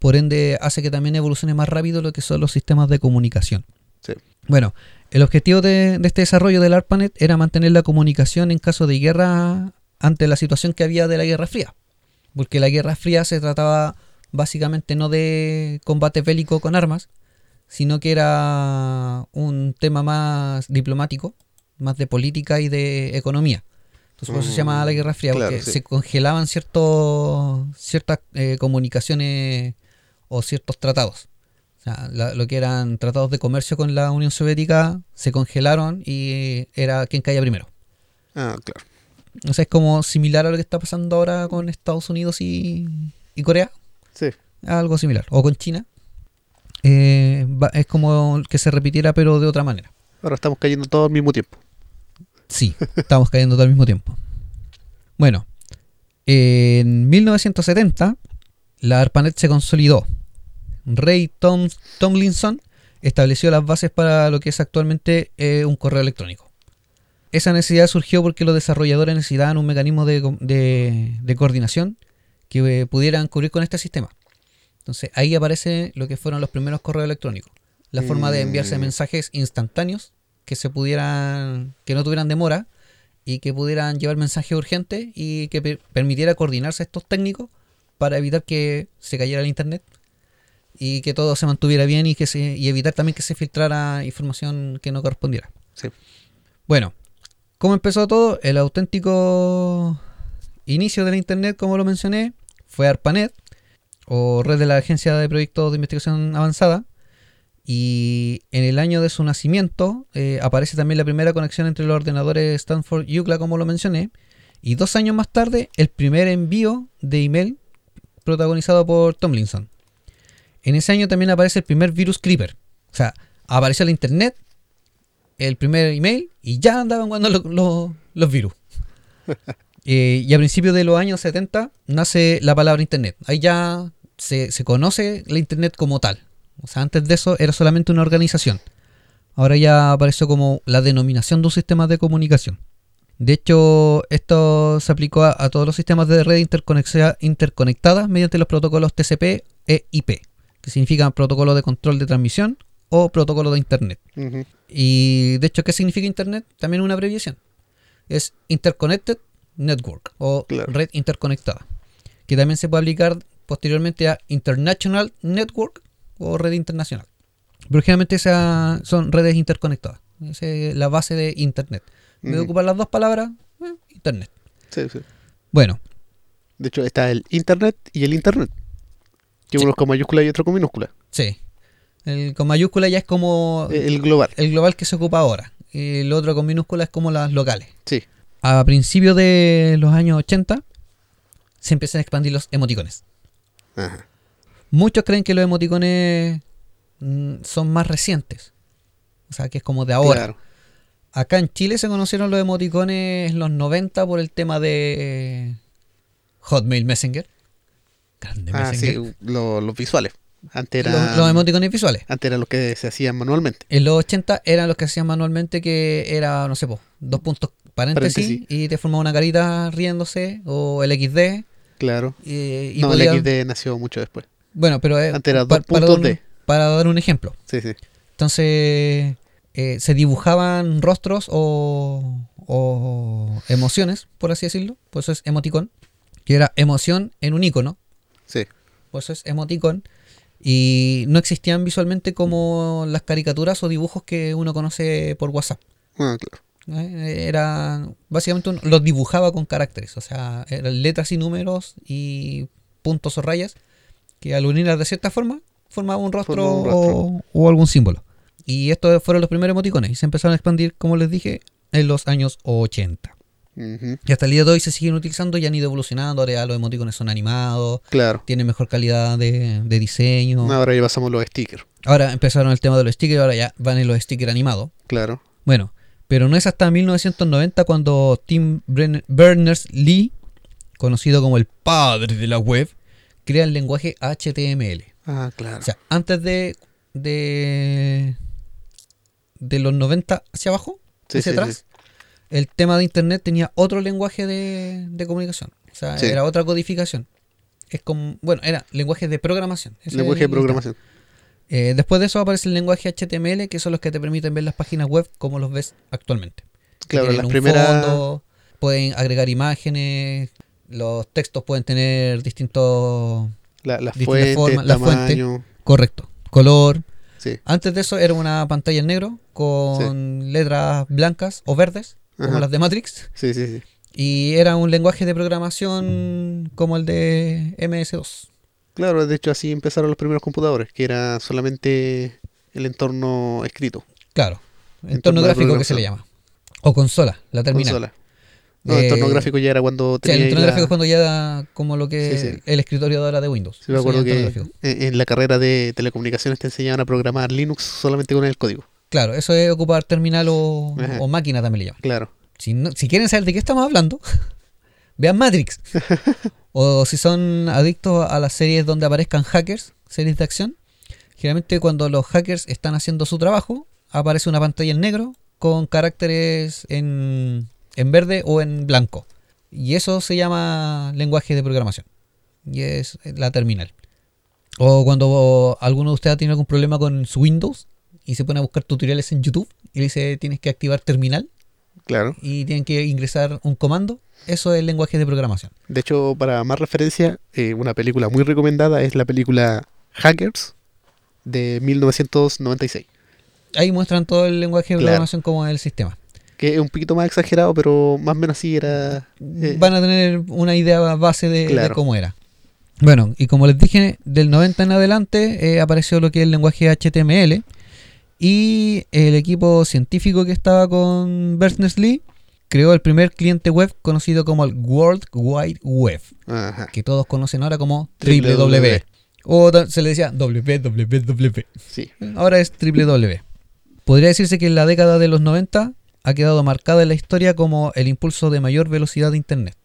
Por ende, hace que también evolucione más rápido lo que son los sistemas de comunicación. Sí. Bueno, el objetivo de, de este desarrollo del ARPANET era mantener la comunicación en caso de guerra ante la situación que había de la Guerra Fría. Porque la Guerra Fría se trataba básicamente no de combate bélico con armas, sino que era un tema más diplomático, más de política y de economía. Entonces por eso se llamaba la Guerra Fría, Claro, porque sí. se congelaban ciertos, ciertas eh, comunicaciones o ciertos tratados. O sea, la- lo que eran tratados de comercio con la Unión Soviética se congelaron y era quien caía primero. Ah, claro. O sea, es como similar a lo que está pasando ahora con Estados Unidos y, y Corea. Sí. Algo similar. O con China. Eh, va- es como que se repitiera pero de otra manera. Ahora estamos cayendo todos al mismo tiempo. Sí, estamos cayendo todo al mismo tiempo. Bueno, en 1970 la ARPANET se consolidó. Ray Tom- Tomlinson estableció las bases para lo que es actualmente eh, un correo electrónico. Esa necesidad surgió porque los desarrolladores necesitaban un mecanismo de, co- de- de coordinación que eh, pudieran cubrir con este sistema. Entonces ahí aparece lo que fueron los primeros correos electrónicos. La forma de enviarse Mm. mensajes instantáneos que se pudieran, que no tuvieran demora y que pudieran llevar mensajes urgentes y que per- permitiera coordinarse estos técnicos para evitar que se cayera el internet y que todo se mantuviera bien y que se y evitar también que se filtrara información que no correspondiera. Sí. Bueno, ¿cómo empezó todo? El auténtico inicio de la internet, como lo mencioné, fue ARPANET o red de la Agencia de Proyectos de Investigación Avanzada. Y en el año de su nacimiento eh, aparece también la primera conexión entre los ordenadores Stanford y UCLA, como lo mencioné. Y dos años más tarde, el primer envío de email protagonizado por Tomlinson. En ese año también aparece el primer virus Creeper. O sea, apareció la internet, el primer email y ya andaban jugando los, los- los virus. Eh, y a principios de los años 70 nace la palabra internet. Ahí ya se, se conoce la internet como tal. O sea, antes de eso era solamente una organización. Ahora ya apareció como la denominación de un sistema de comunicación. De hecho, esto se aplicó a, a todos los sistemas de red interconectadas mediante los protocolos TCP e IP, que significan protocolo de control de transmisión o protocolo de Internet. Y de hecho, ¿qué significa Internet? También una abreviación. Es Interconnected Network o Claro. red interconectada, que también se puede aplicar posteriormente a International Network o red internacional. Pero generalmente esa- son redes interconectadas. Esa es la base de Internet. Vez de Ujú. ocupar las dos palabras, eh, Internet. Sí, sí. Bueno, De hecho, está el Internet y el Internet. Que Sí. uno es con mayúscula y otro con minúscula. sí. El con mayúscula ya es como El global. el global que se ocupa ahora. Y el otro con minúscula es como las locales. Sí. A principios de los años 80 se empiezan a expandir los emoticones. Ajá. Muchos creen que los emoticones mm, son más recientes. O sea, que es como de ahora. Claro. Acá en Chile se conocieron los emoticones en los 90 por el tema de Hotmail Messenger. Grande Ah, sí, Messenger. lo- los visuales. Antes Los, eran, los emoticones visuales. antes eran los que se hacían manualmente. En los 80 eran los que hacían manualmente que era, no sé, po, dos puntos paréntesis, Paréntesis. y te formaba una carita riéndose o el XD. Claro. Y, y no, podía- el XD nació mucho después. Bueno, pero eh, Antes era dos para, puntos dar un, para dar un ejemplo. Sí, sí. Entonces, eh, se dibujaban rostros o, o emociones, por así decirlo. Por eso es emoticón. Que era emoción en un icono. Sí. Por eso es emoticón. Y no existían visualmente como las caricaturas o dibujos que uno conoce por WhatsApp. Ah, claro. Era básicamente los dibujaba con caracteres, o sea, eran letras y números y puntos o rayas que al unirlas de cierta forma formaban un rostro, Formaba un rostro. O, o algún símbolo. Y estos fueron los primeros emoticones y se empezaron a expandir, como les dije, en los años 80. Ujú. Y hasta el día de hoy se siguen utilizando y han ido evolucionando. Ahora ya los emoticones son animados, Claro. tienen mejor calidad de, de diseño. Ahora ya pasamos los stickers. Ahora empezaron el tema de los stickers, ahora ya van en los stickers animados. Claro. Bueno, pero no es hasta 1990 cuando Tim Berners-Lee, conocido como el padre de la web, crea el lenguaje HTML. Ah, claro. O sea, antes de, de, de los 90 hacia abajo, Sí, hacia sí, atrás, sí. el tema de Internet tenía otro lenguaje de, de comunicación. O sea, era otra codificación. Es como, bueno, era lenguaje de programación. Ese Lenguaje de tema. Eh, después de eso aparece el lenguaje HTML, que son los que te permiten ver las páginas web como los ves actualmente. Claro, las primeras. fondo, pueden agregar imágenes, los textos pueden tener distintos... La, distintas fuentes, formas. Correcto. Color. Sí. Antes de eso era una pantalla en negro con letras blancas o verdes, como las de Matrix. Sí, sí, sí. Y era un lenguaje de programación como el de MS2. Claro, de hecho así empezaron los primeros computadores, que era solamente el entorno escrito. Claro. Entorno Entorno gráfico que se le llama. O consola, la terminal. Consola. No, el entorno Eh, gráfico ya era cuando Sí, el tenía entorno la- gráfico es cuando ya da como lo que Sí, sí. el escritorio de ahora de Windows. Sí, me acuerdo que en, la carrera de telecomunicaciones te enseñaban a programar Linux solamente con el código. Claro, eso es ocupar terminal o máquina también le llaman. Claro. Si, no- si quieren saber de qué estamos hablando, vean Matrix. o si son adictos a las series donde aparezcan hackers, series de acción, generalmente cuando los hackers están haciendo su trabajo, aparece una pantalla en negro con caracteres en, en verde o en blanco. Y eso se llama lenguaje de programación. Y es la terminal. O cuando alguno de ustedes tiene algún problema con su Windows y se pone a buscar tutoriales en YouTube y le dice tienes que activar terminal Claro. y tienen que ingresar un comando, eso es el lenguaje de programación. De hecho, para más referencia, eh, una película muy recomendada es la película Hackers de 1996. Ahí muestran todo el lenguaje de Claro. programación como el sistema. Que es un poquito más exagerado, pero más o menos así era. eh, Van a tener una idea base de, cómo era. Bueno, y como les dije, del 90 en adelante eh, apareció lo que es el lenguaje HTML y el equipo científico que estaba con Berners-Lee creó el primer cliente web conocido como el World Wide Web, Ajá. que todos conocen ahora como www. W. O se le decía www. Sí. Ahora es www. Podría decirse que en la década de los 90 ha quedado marcada en la historia como el impulso de mayor velocidad de Internet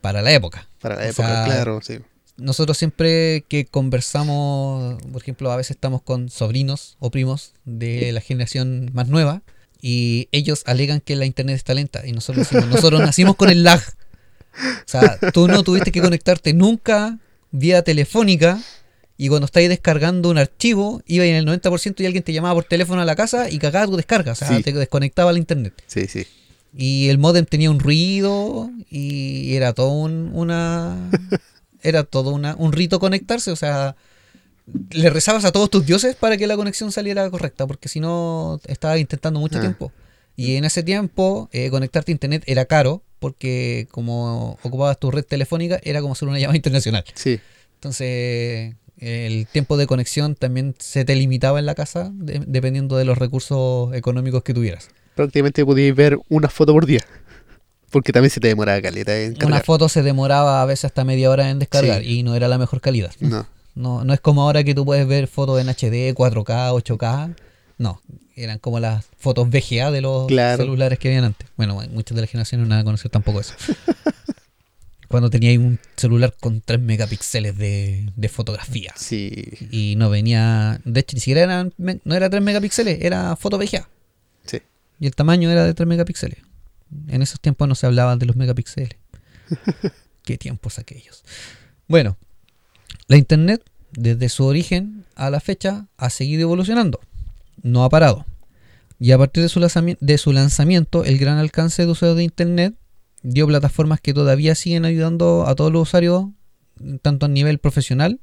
para la época. Para la O época, sea, claro, sí. Nosotros siempre que conversamos, por ejemplo, a veces estamos con sobrinos o primos de la generación más nueva y ellos alegan que la internet está lenta y nosotros decimos, nosotros nacimos con el lag. O sea, tú no tuviste que conectarte nunca vía telefónica y cuando estáis descargando un archivo iba en el 90% y alguien te llamaba por teléfono a la casa y cagaba tu descarga, o sea, Sí. te desconectaba la internet. Sí, sí. Y el modem tenía un ruido y era todo un, una era todo una, un rito conectarse, o sea, le rezabas a todos tus dioses para que la conexión saliera correcta, porque si no estabas intentando mucho Ah. tiempo. Y en ese tiempo eh, conectarte a internet era caro, porque como ocupabas tu red telefónica era como hacer una llamada internacional. Sí. Entonces El tiempo de conexión también se te limitaba en la casa de- dependiendo de los recursos económicos que tuvieras. Prácticamente podíais ver una foto por día. Porque también se te demoraba caleta en Una cargar. foto se demoraba a veces hasta media hora en descargar Sí. y no era la mejor calidad. No. No, no es como ahora que tú puedes ver fotos en HD, 4K, 8K. No, eran como las fotos VGA de los Claro. celulares que habían antes. Bueno, muchas de las generaciones no van a conocer tampoco eso. Cuando teníais un celular con 3 megapíxeles de, de fotografía. Sí. Y no venía. De hecho, ni siquiera eran, no era 3 megapíxeles, era foto VGA. Sí. Y el tamaño era de 3 megapíxeles. En esos tiempos no se hablaba de los megapíxeles. Qué tiempos aquellos. Bueno, la Internet, desde su origen a la fecha, ha seguido evolucionando. No ha parado. Y a partir de su, lanzami- de su lanzamiento, el gran alcance de usuarios de Internet dio plataformas que todavía siguen ayudando a todos los usuarios, tanto a nivel profesional,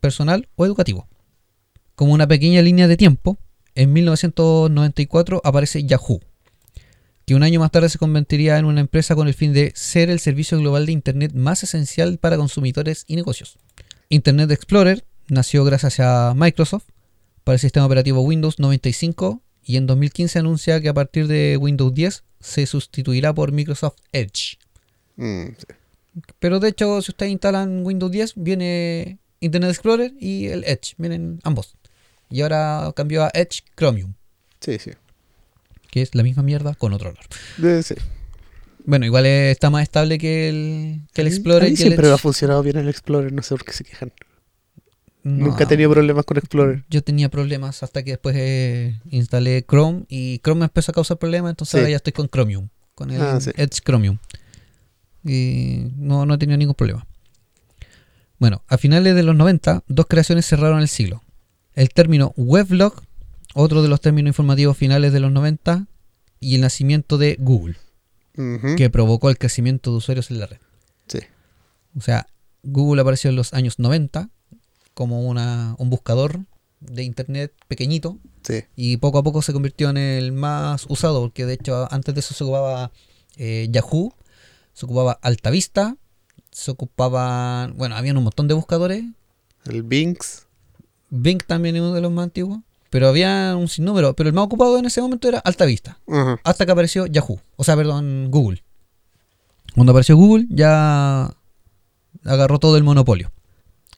personal o educativo. Como una pequeña línea de tiempo, en 1994 aparece Yahoo, que un año más tarde se convertiría en una empresa con el fin de ser el servicio global de Internet más esencial para consumidores y negocios. Internet Explorer nació gracias a Microsoft para el sistema operativo Windows 95 y en 2015 anuncia que a partir de Windows 10 se sustituirá por Microsoft Edge. Mm, sí. Pero de hecho, si ustedes instalan Windows 10, viene Internet Explorer y el Edge, vienen ambos. Y ahora cambió a Edge Chromium, Sí, sí. Que es la misma mierda con otro olor. Debe ser. Bueno, igual está más estable que el, que el Explorer a mí el siempre Edge. ha funcionado bien el Explorer, no sé por qué se quejan. No, Nunca he tenido problemas con Explorer. Yo tenía problemas hasta que después eh, instalé Chrome y Chrome me empezó a causar problemas, entonces Sí. ahora ya estoy con Chromium, con el Ah, sí. Edge Chromium. Y no, no he tenido ningún problema. Bueno, a finales de los 90, dos creaciones cerraron el siglo. El término weblog, otro de los términos informativos finales de los 90, y el nacimiento de Google, que provocó el crecimiento de usuarios en la red. Sí. O sea, Google apareció en los años 90 como una, un buscador de internet pequeñito Sí. y poco a poco se convirtió en el más usado porque de hecho antes de eso se ocupaba eh, Yahoo, se ocupaba Altavista, se ocupaban, bueno, habían un montón de buscadores, El Binks. Bing también es uno de los más antiguos, pero había un sinnúmero, pero el más ocupado en ese momento era Altavista, Ajá. hasta que apareció Yahoo, o sea, perdón, Google. Cuando apareció Google ya agarró todo el monopolio.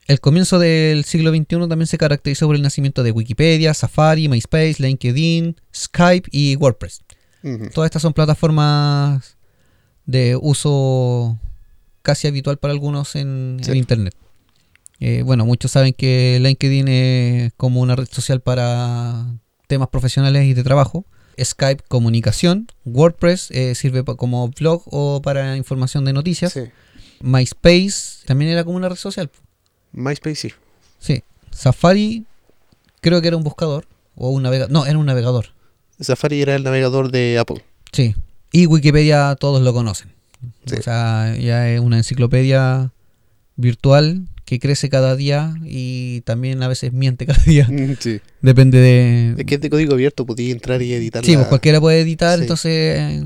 El comienzo del siglo XXI también se caracterizó por el nacimiento de Wikipedia, Safari, MySpace, LinkedIn, Skype y WordPress. Todas estas son plataformas de uso casi habitual para algunos en, Sí. en Internet. Eh, bueno, muchos saben que LinkedIn es como una red social para temas profesionales y de trabajo. Skype, comunicación. WordPress eh, sirve como blog o para información de noticias. Sí. MySpace también era como una red social. MySpace sí. Sí. Safari creo que era un buscador o un navegador. No, era un navegador. Safari era el navegador de Apple. Sí. Y Wikipedia todos lo conocen. Sí. O sea, ya es una enciclopedia virtual que crece cada día y también a veces miente cada día. Mm, Sí. Depende de... Es que es de código abierto, podía entrar y editar. Sí, pues cualquiera puede editar, Sí. entonces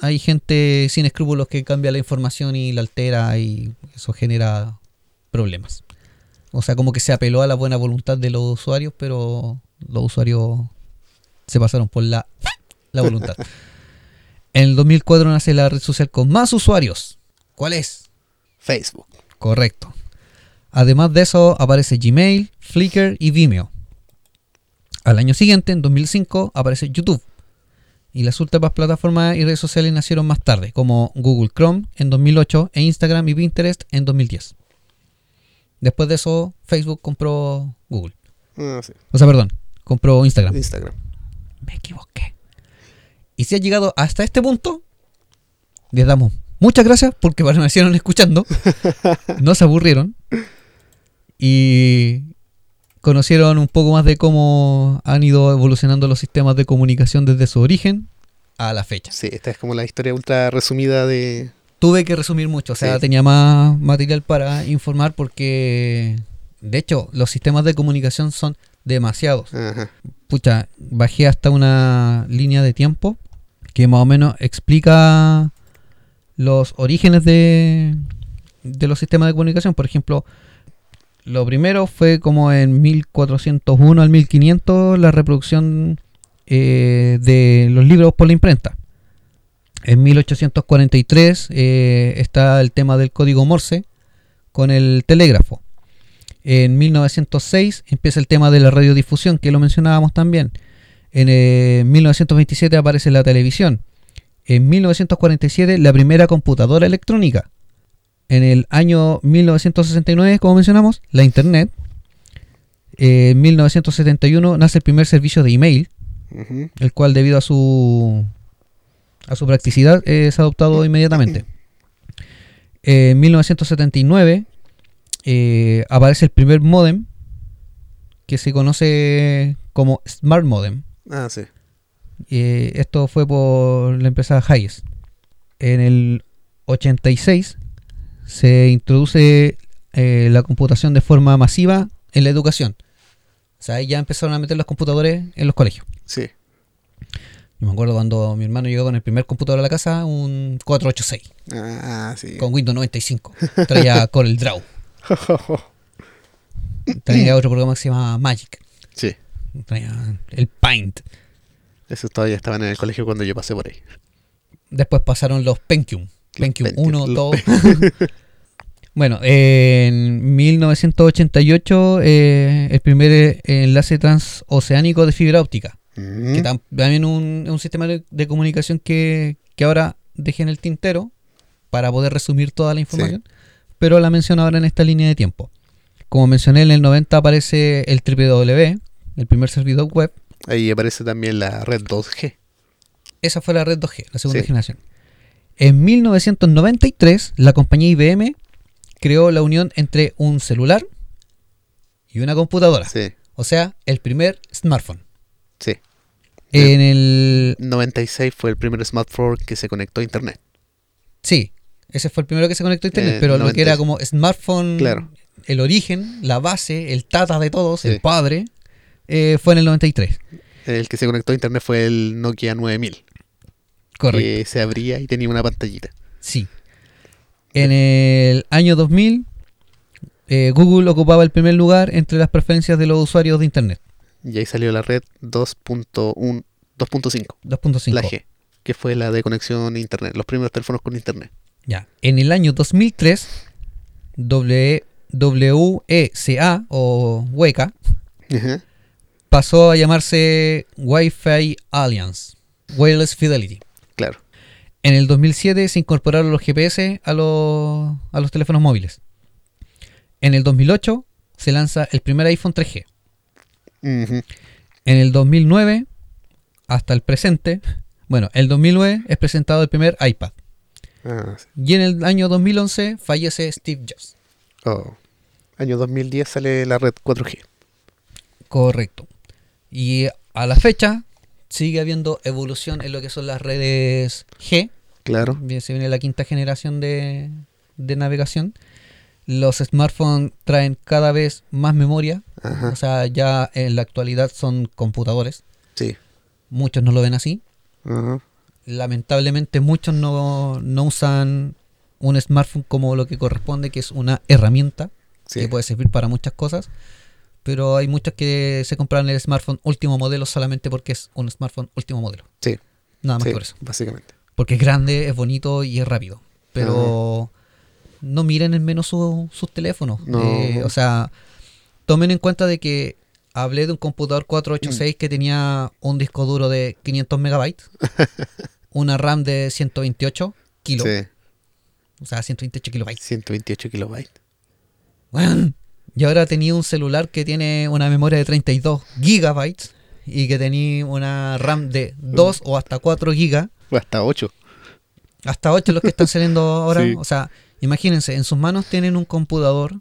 hay gente sin escrúpulos que cambia la información y la altera y eso genera problemas. O sea, como que se apeló a la buena voluntad de los usuarios, pero los usuarios se pasaron por la, la voluntad. En el 2004 nace la red social con más usuarios. ¿Cuál es? Facebook. Correcto. Además de eso aparece Gmail, Flickr y Vimeo. Al año siguiente, en 2005, aparece YouTube. Y las últimas plataformas y redes sociales nacieron más tarde, como Google Chrome en 2008 e Instagram y Pinterest en 2010. Después de eso, Facebook compró Google. Ah, sí. O sea, perdón, compró Instagram. Instagram. Me equivoqué. Y si ha llegado hasta este punto, les damos muchas gracias porque permanecieron escuchando. no se aburrieron. Y conocieron un poco más de cómo han ido evolucionando los sistemas de comunicación desde su origen a la fecha. Sí, esta es como la historia ultra resumida de. Tuve que resumir mucho, o sea, Sí. tenía más material para informar porque, de hecho, los sistemas de comunicación son demasiados. Ajá. pucha, bajé hasta una línea de tiempo que más o menos explica los orígenes de, de los sistemas de comunicación. Por ejemplo, Lo primero fue como en 1401 al 1500 la reproducción eh, de los libros por la imprenta. En 1843 eh, está el tema del código Morse con el telégrafo. En 1906 empieza el tema de la radiodifusión, que lo mencionábamos también. En 1927 aparece la televisión. En 1947 la primera computadora electrónica. En el año 1969, como mencionamos, la Internet. En 1971 nace el primer servicio de email, el cual debido a su a su practicidad es adoptado inmediatamente. En 1979 eh, aparece el primer modem que se conoce como Smart Modem. Ah, sí. Eh, esto fue por la empresa Hayes. En el 86 se introduce eh, la computación de forma masiva en la educación. O sea, ahí ya empezaron a meter los computadores en los colegios. Sí. Yo me acuerdo cuando mi hermano llegó con el primer computador a la casa, un 486, Ah, sí. con Windows 95. Traía Corel Draw. Traía otro programa que se llama Magic. sí. Traía el Paint. Esos todavía estaban en el colegio cuando yo pasé por ahí. Después pasaron los Pentium. Pentium Pentium, 1, los 2. bueno, en 1988 eh, el primer eh, enlace transoceánico de fibra óptica. Mm. Que tam- también un, un sistema de, de comunicación que, que ahora dejé en el tintero para poder resumir toda la información. Pero la menciono ahora en esta línea de tiempo. Como mencioné, en el 90 aparece el www, el primer servidor web. Ahí aparece también la red 2G. Esa fue la red 2G, la segunda Sí. generación. En 1993, la compañía IBM creó la unión entre un celular y una computadora. Sí, O sea, el primer smartphone. sí. En el... 96 fue el primer smartphone que se conectó a internet. Sí, ese fue el primero que se conectó a internet, Eh, pero lo que era 96. como smartphone, Claro. el origen, la base, el tata de todos, Sí. el padre, eh, fue en el 93. El que se conectó a internet fue el Nokia 9000. Correcto. Que se abría y tenía una pantallita. Sí. En el año 2000, eh, Google ocupaba el primer lugar entre las preferencias de los usuarios de Internet. Y ahí salió la red 2.1 2.5, 2.5. la G, que fue la de conexión a internet, los primeros teléfonos con internet. Ya. En el año 2003, W- WECA o WECA pasó a llamarse Wi-Fi Alliance, Wireless Fidelity. En el 2007 se incorporaron los GPS a los, a los teléfonos móviles. En el 2008 se lanza el primer iPhone 3G. Ujú. En el 2009 hasta el presente, bueno, el 2009 es presentado el primer iPad. Ah, sí. Y en el año 2011 fallece Steve Jobs. Oh. Año 2010 sale la red 4G. Correcto. Y a la fecha sigue habiendo evolución en lo que son las redes G. Claro. Se viene la quinta generación de, de navegación. Los smartphones traen cada vez más memoria. Ajá. O sea, ya en la actualidad son computadores. Sí. Muchos no lo ven así. Ajá. Lamentablemente muchos no, no usan un smartphone como lo que corresponde, que es una herramienta Sí. que puede servir para muchas cosas. Pero hay muchos que se compran el smartphone último modelo solamente porque es un smartphone último modelo. Sí. Nada más Sí, que por eso. Básicamente. Porque es grande, es bonito y es rápido. Pero no miren en menos su- sus teléfonos. No. Eh, o sea, tomen en cuenta de que hablé de un computador 486 que tenía un disco duro de 500 megabytes, una RAM de 128 kilos, Sí. o sea, 128 kilobytes. 128 kilobytes. Weón. Y ahora tenía un celular que tiene una memoria de 32 gigabytes y que tenía una RAM de 2 o hasta 4 gigas. Hasta 8. Hasta 8 los que están saliendo ahora. Sí. O sea, imagínense, en sus manos tienen un computador,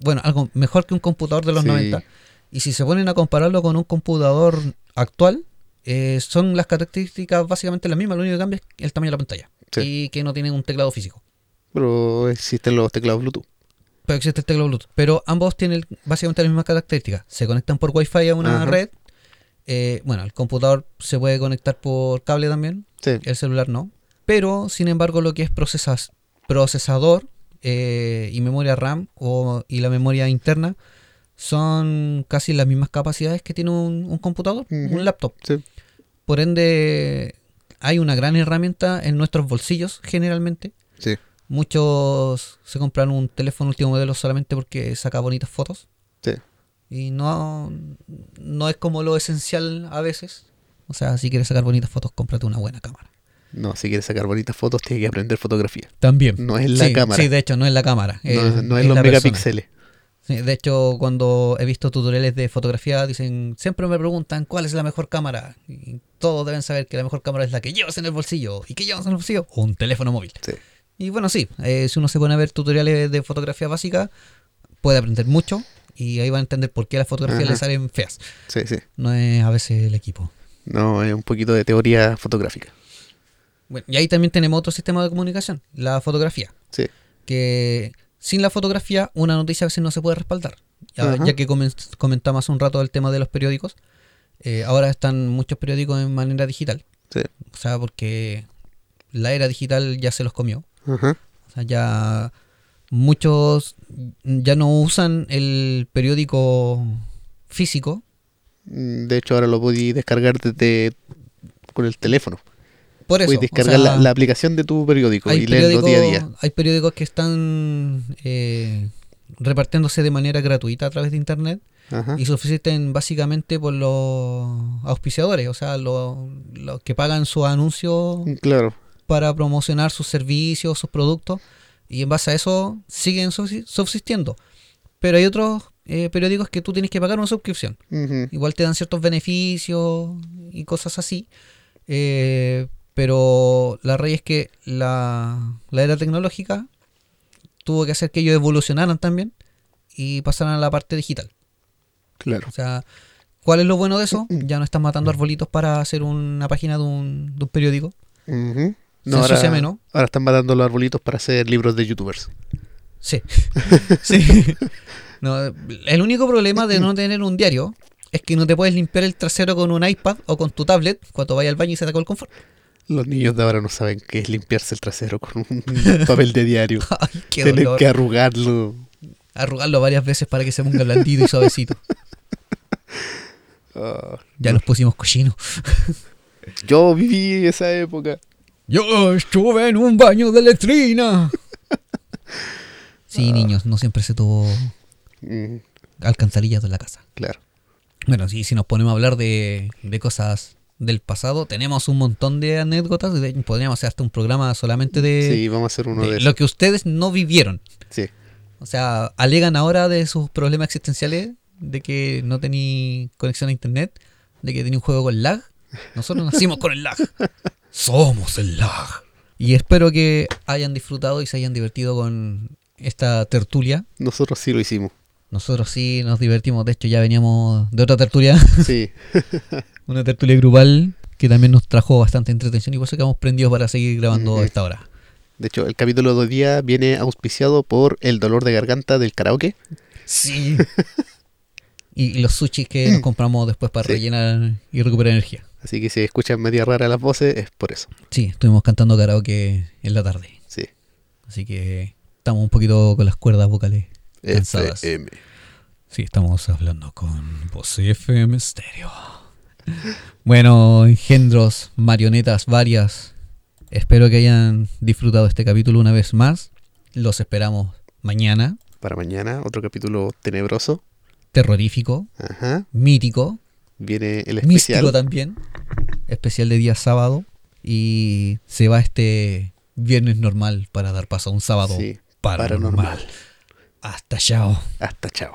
bueno, algo mejor que un computador de los Sí. 90. Y si se ponen a compararlo con un computador actual, eh, son las características básicamente las mismas. Lo único que cambia es el tamaño de la pantalla. Sí. Y que no tienen un teclado físico. Pero existen los teclados Bluetooth. Pero existe el teclado Bluetooth. Pero ambos tienen básicamente las mismas características. Se conectan por Wi-Fi a una Ajá. red. Eh, bueno, el computador se puede conectar por cable también. Sí. El celular no. Pero, sin embargo, lo que es procesas, procesador eh, y memoria RAM o, y la memoria interna son casi las mismas capacidades que tiene un, un computador, un laptop. Sí. Por ende, hay una gran herramienta en nuestros bolsillos generalmente. Sí. Muchos se compran un teléfono último modelo solamente porque saca bonitas fotos. Sí. Y no, no es como lo esencial a veces. O sea, si quieres sacar bonitas fotos, cómprate una buena cámara. No, si quieres sacar bonitas fotos, tienes que aprender fotografía. También. No es la sí, cámara. Sí, de hecho, no es la cámara. No, es- no es es los megapíxeles. Sí, de hecho, cuando he visto tutoriales de fotografía, dicen, siempre me preguntan cuál es la mejor cámara. Y todos deben saber que la mejor cámara es la que llevas en el bolsillo. ¿Y qué llevas en el bolsillo? Un teléfono móvil. Sí. Y bueno, sí, eh, si uno se pone a ver tutoriales de fotografía básica, puede aprender mucho y ahí va a entender por qué las fotografías le salen feas. Sí, sí. No es a veces el equipo. No, es un poquito de teoría fotográfica. Bueno, y ahí también tenemos otro sistema de comunicación, la fotografía. Sí. Que sin la fotografía una noticia a veces no se puede respaldar. Ya, que comen- comentamos hace un rato el tema de los periódicos, eh, ahora están muchos periódicos en manera digital. Sí. O sea, porque la era digital ya se los comió. Ajá. O sea, ya muchos ya no usan el periódico físico. Mm, De hecho, ahora lo podéis descargar desde con el teléfono. Por eso. Puedes o descargar sea, la, la aplicación de tu periódico y leerlo día a día. hay periódicos que están eh, repartiéndose de manera gratuita a través de internet Ajá. y subsisten básicamente por los auspiciadores, o sea, los, los que pagan su anuncio Mm, Claro. para promocionar sus servicios, sus productos, y en base a eso siguen subsi- subsistiendo. Pero hay otros eh, periódicos que tú tienes que pagar una suscripción. Igual te dan ciertos beneficios y cosas así. eh, pero la raíz es que la, la era tecnológica tuvo que hacer que ellos evolucionaran también y pasaran a la parte digital. Claro. O sea, ¿cuál es lo bueno de eso? Ya no están matando arbolitos para hacer una página de un, de un periódico. Se No, ahora, ensucia menos. ahora están matando los arbolitos para hacer libros de youtubers. Sí. sí. No, el único problema de no tener un diario es que no te puedes limpiar el trasero con un iPad o con tu tablet cuando vayas al baño y se te el confort. Los niños de ahora no saben qué es limpiarse el trasero con un papel de diario. Ay, qué Tienen dolor. que arrugarlo. Arrugarlo varias veces para que se ponga blandito y suavecito. Ah, Ya los pusimos cochinos. yo viví esa época. Yo estuve en un baño de letrina. Sí, niños, no siempre se tuvo Mm, alcantarillas en la casa. claro. Bueno, sí, si nos ponemos a hablar de, de cosas del pasado, tenemos un montón de anécdotas. de- podríamos hacer hasta un programa solamente de, sí, vamos a hacer uno de de, lo que ustedes no vivieron. Sí. O sea, alegan ahora de sus problemas existenciales, de que no tení conexión a internet, de que tenía un juego con lag. Nosotros nacimos con el lag. Somos el lag. Y espero que hayan disfrutado y se hayan divertido con esta tertulia. Nosotros sí lo hicimos. Nosotros sí nos divertimos, de hecho ya veníamos de otra tertulia, Sí. una tertulia grupal que también nos trajo bastante entretención y por eso quedamos prendidos para seguir grabando a esta hora. De hecho, el capítulo de hoy día viene auspiciado por el dolor de garganta del karaoke. Sí. y, y los sushis que nos compramos después para Sí. rellenar y recuperar energía. Así que si escuchan media rara las voces, es por eso. Sí, estuvimos cantando karaoke en la tarde. Sí. Así que estamos un poquito con las cuerdas vocales cansadas. FM. Sí, estamos hablando con Voz FM Stereo. Bueno, engendros, marionetas varias. Espero que hayan disfrutado este capítulo una vez más. Los esperamos mañana. Para mañana, otro capítulo tenebroso. Terrorífico, Ajá. mítico, Viene el místico especial. también. Especial de día sábado. Y se va este viernes normal para dar paso a un sábado Sí, paranormal. paranormal. Hasta chao. Hasta chao.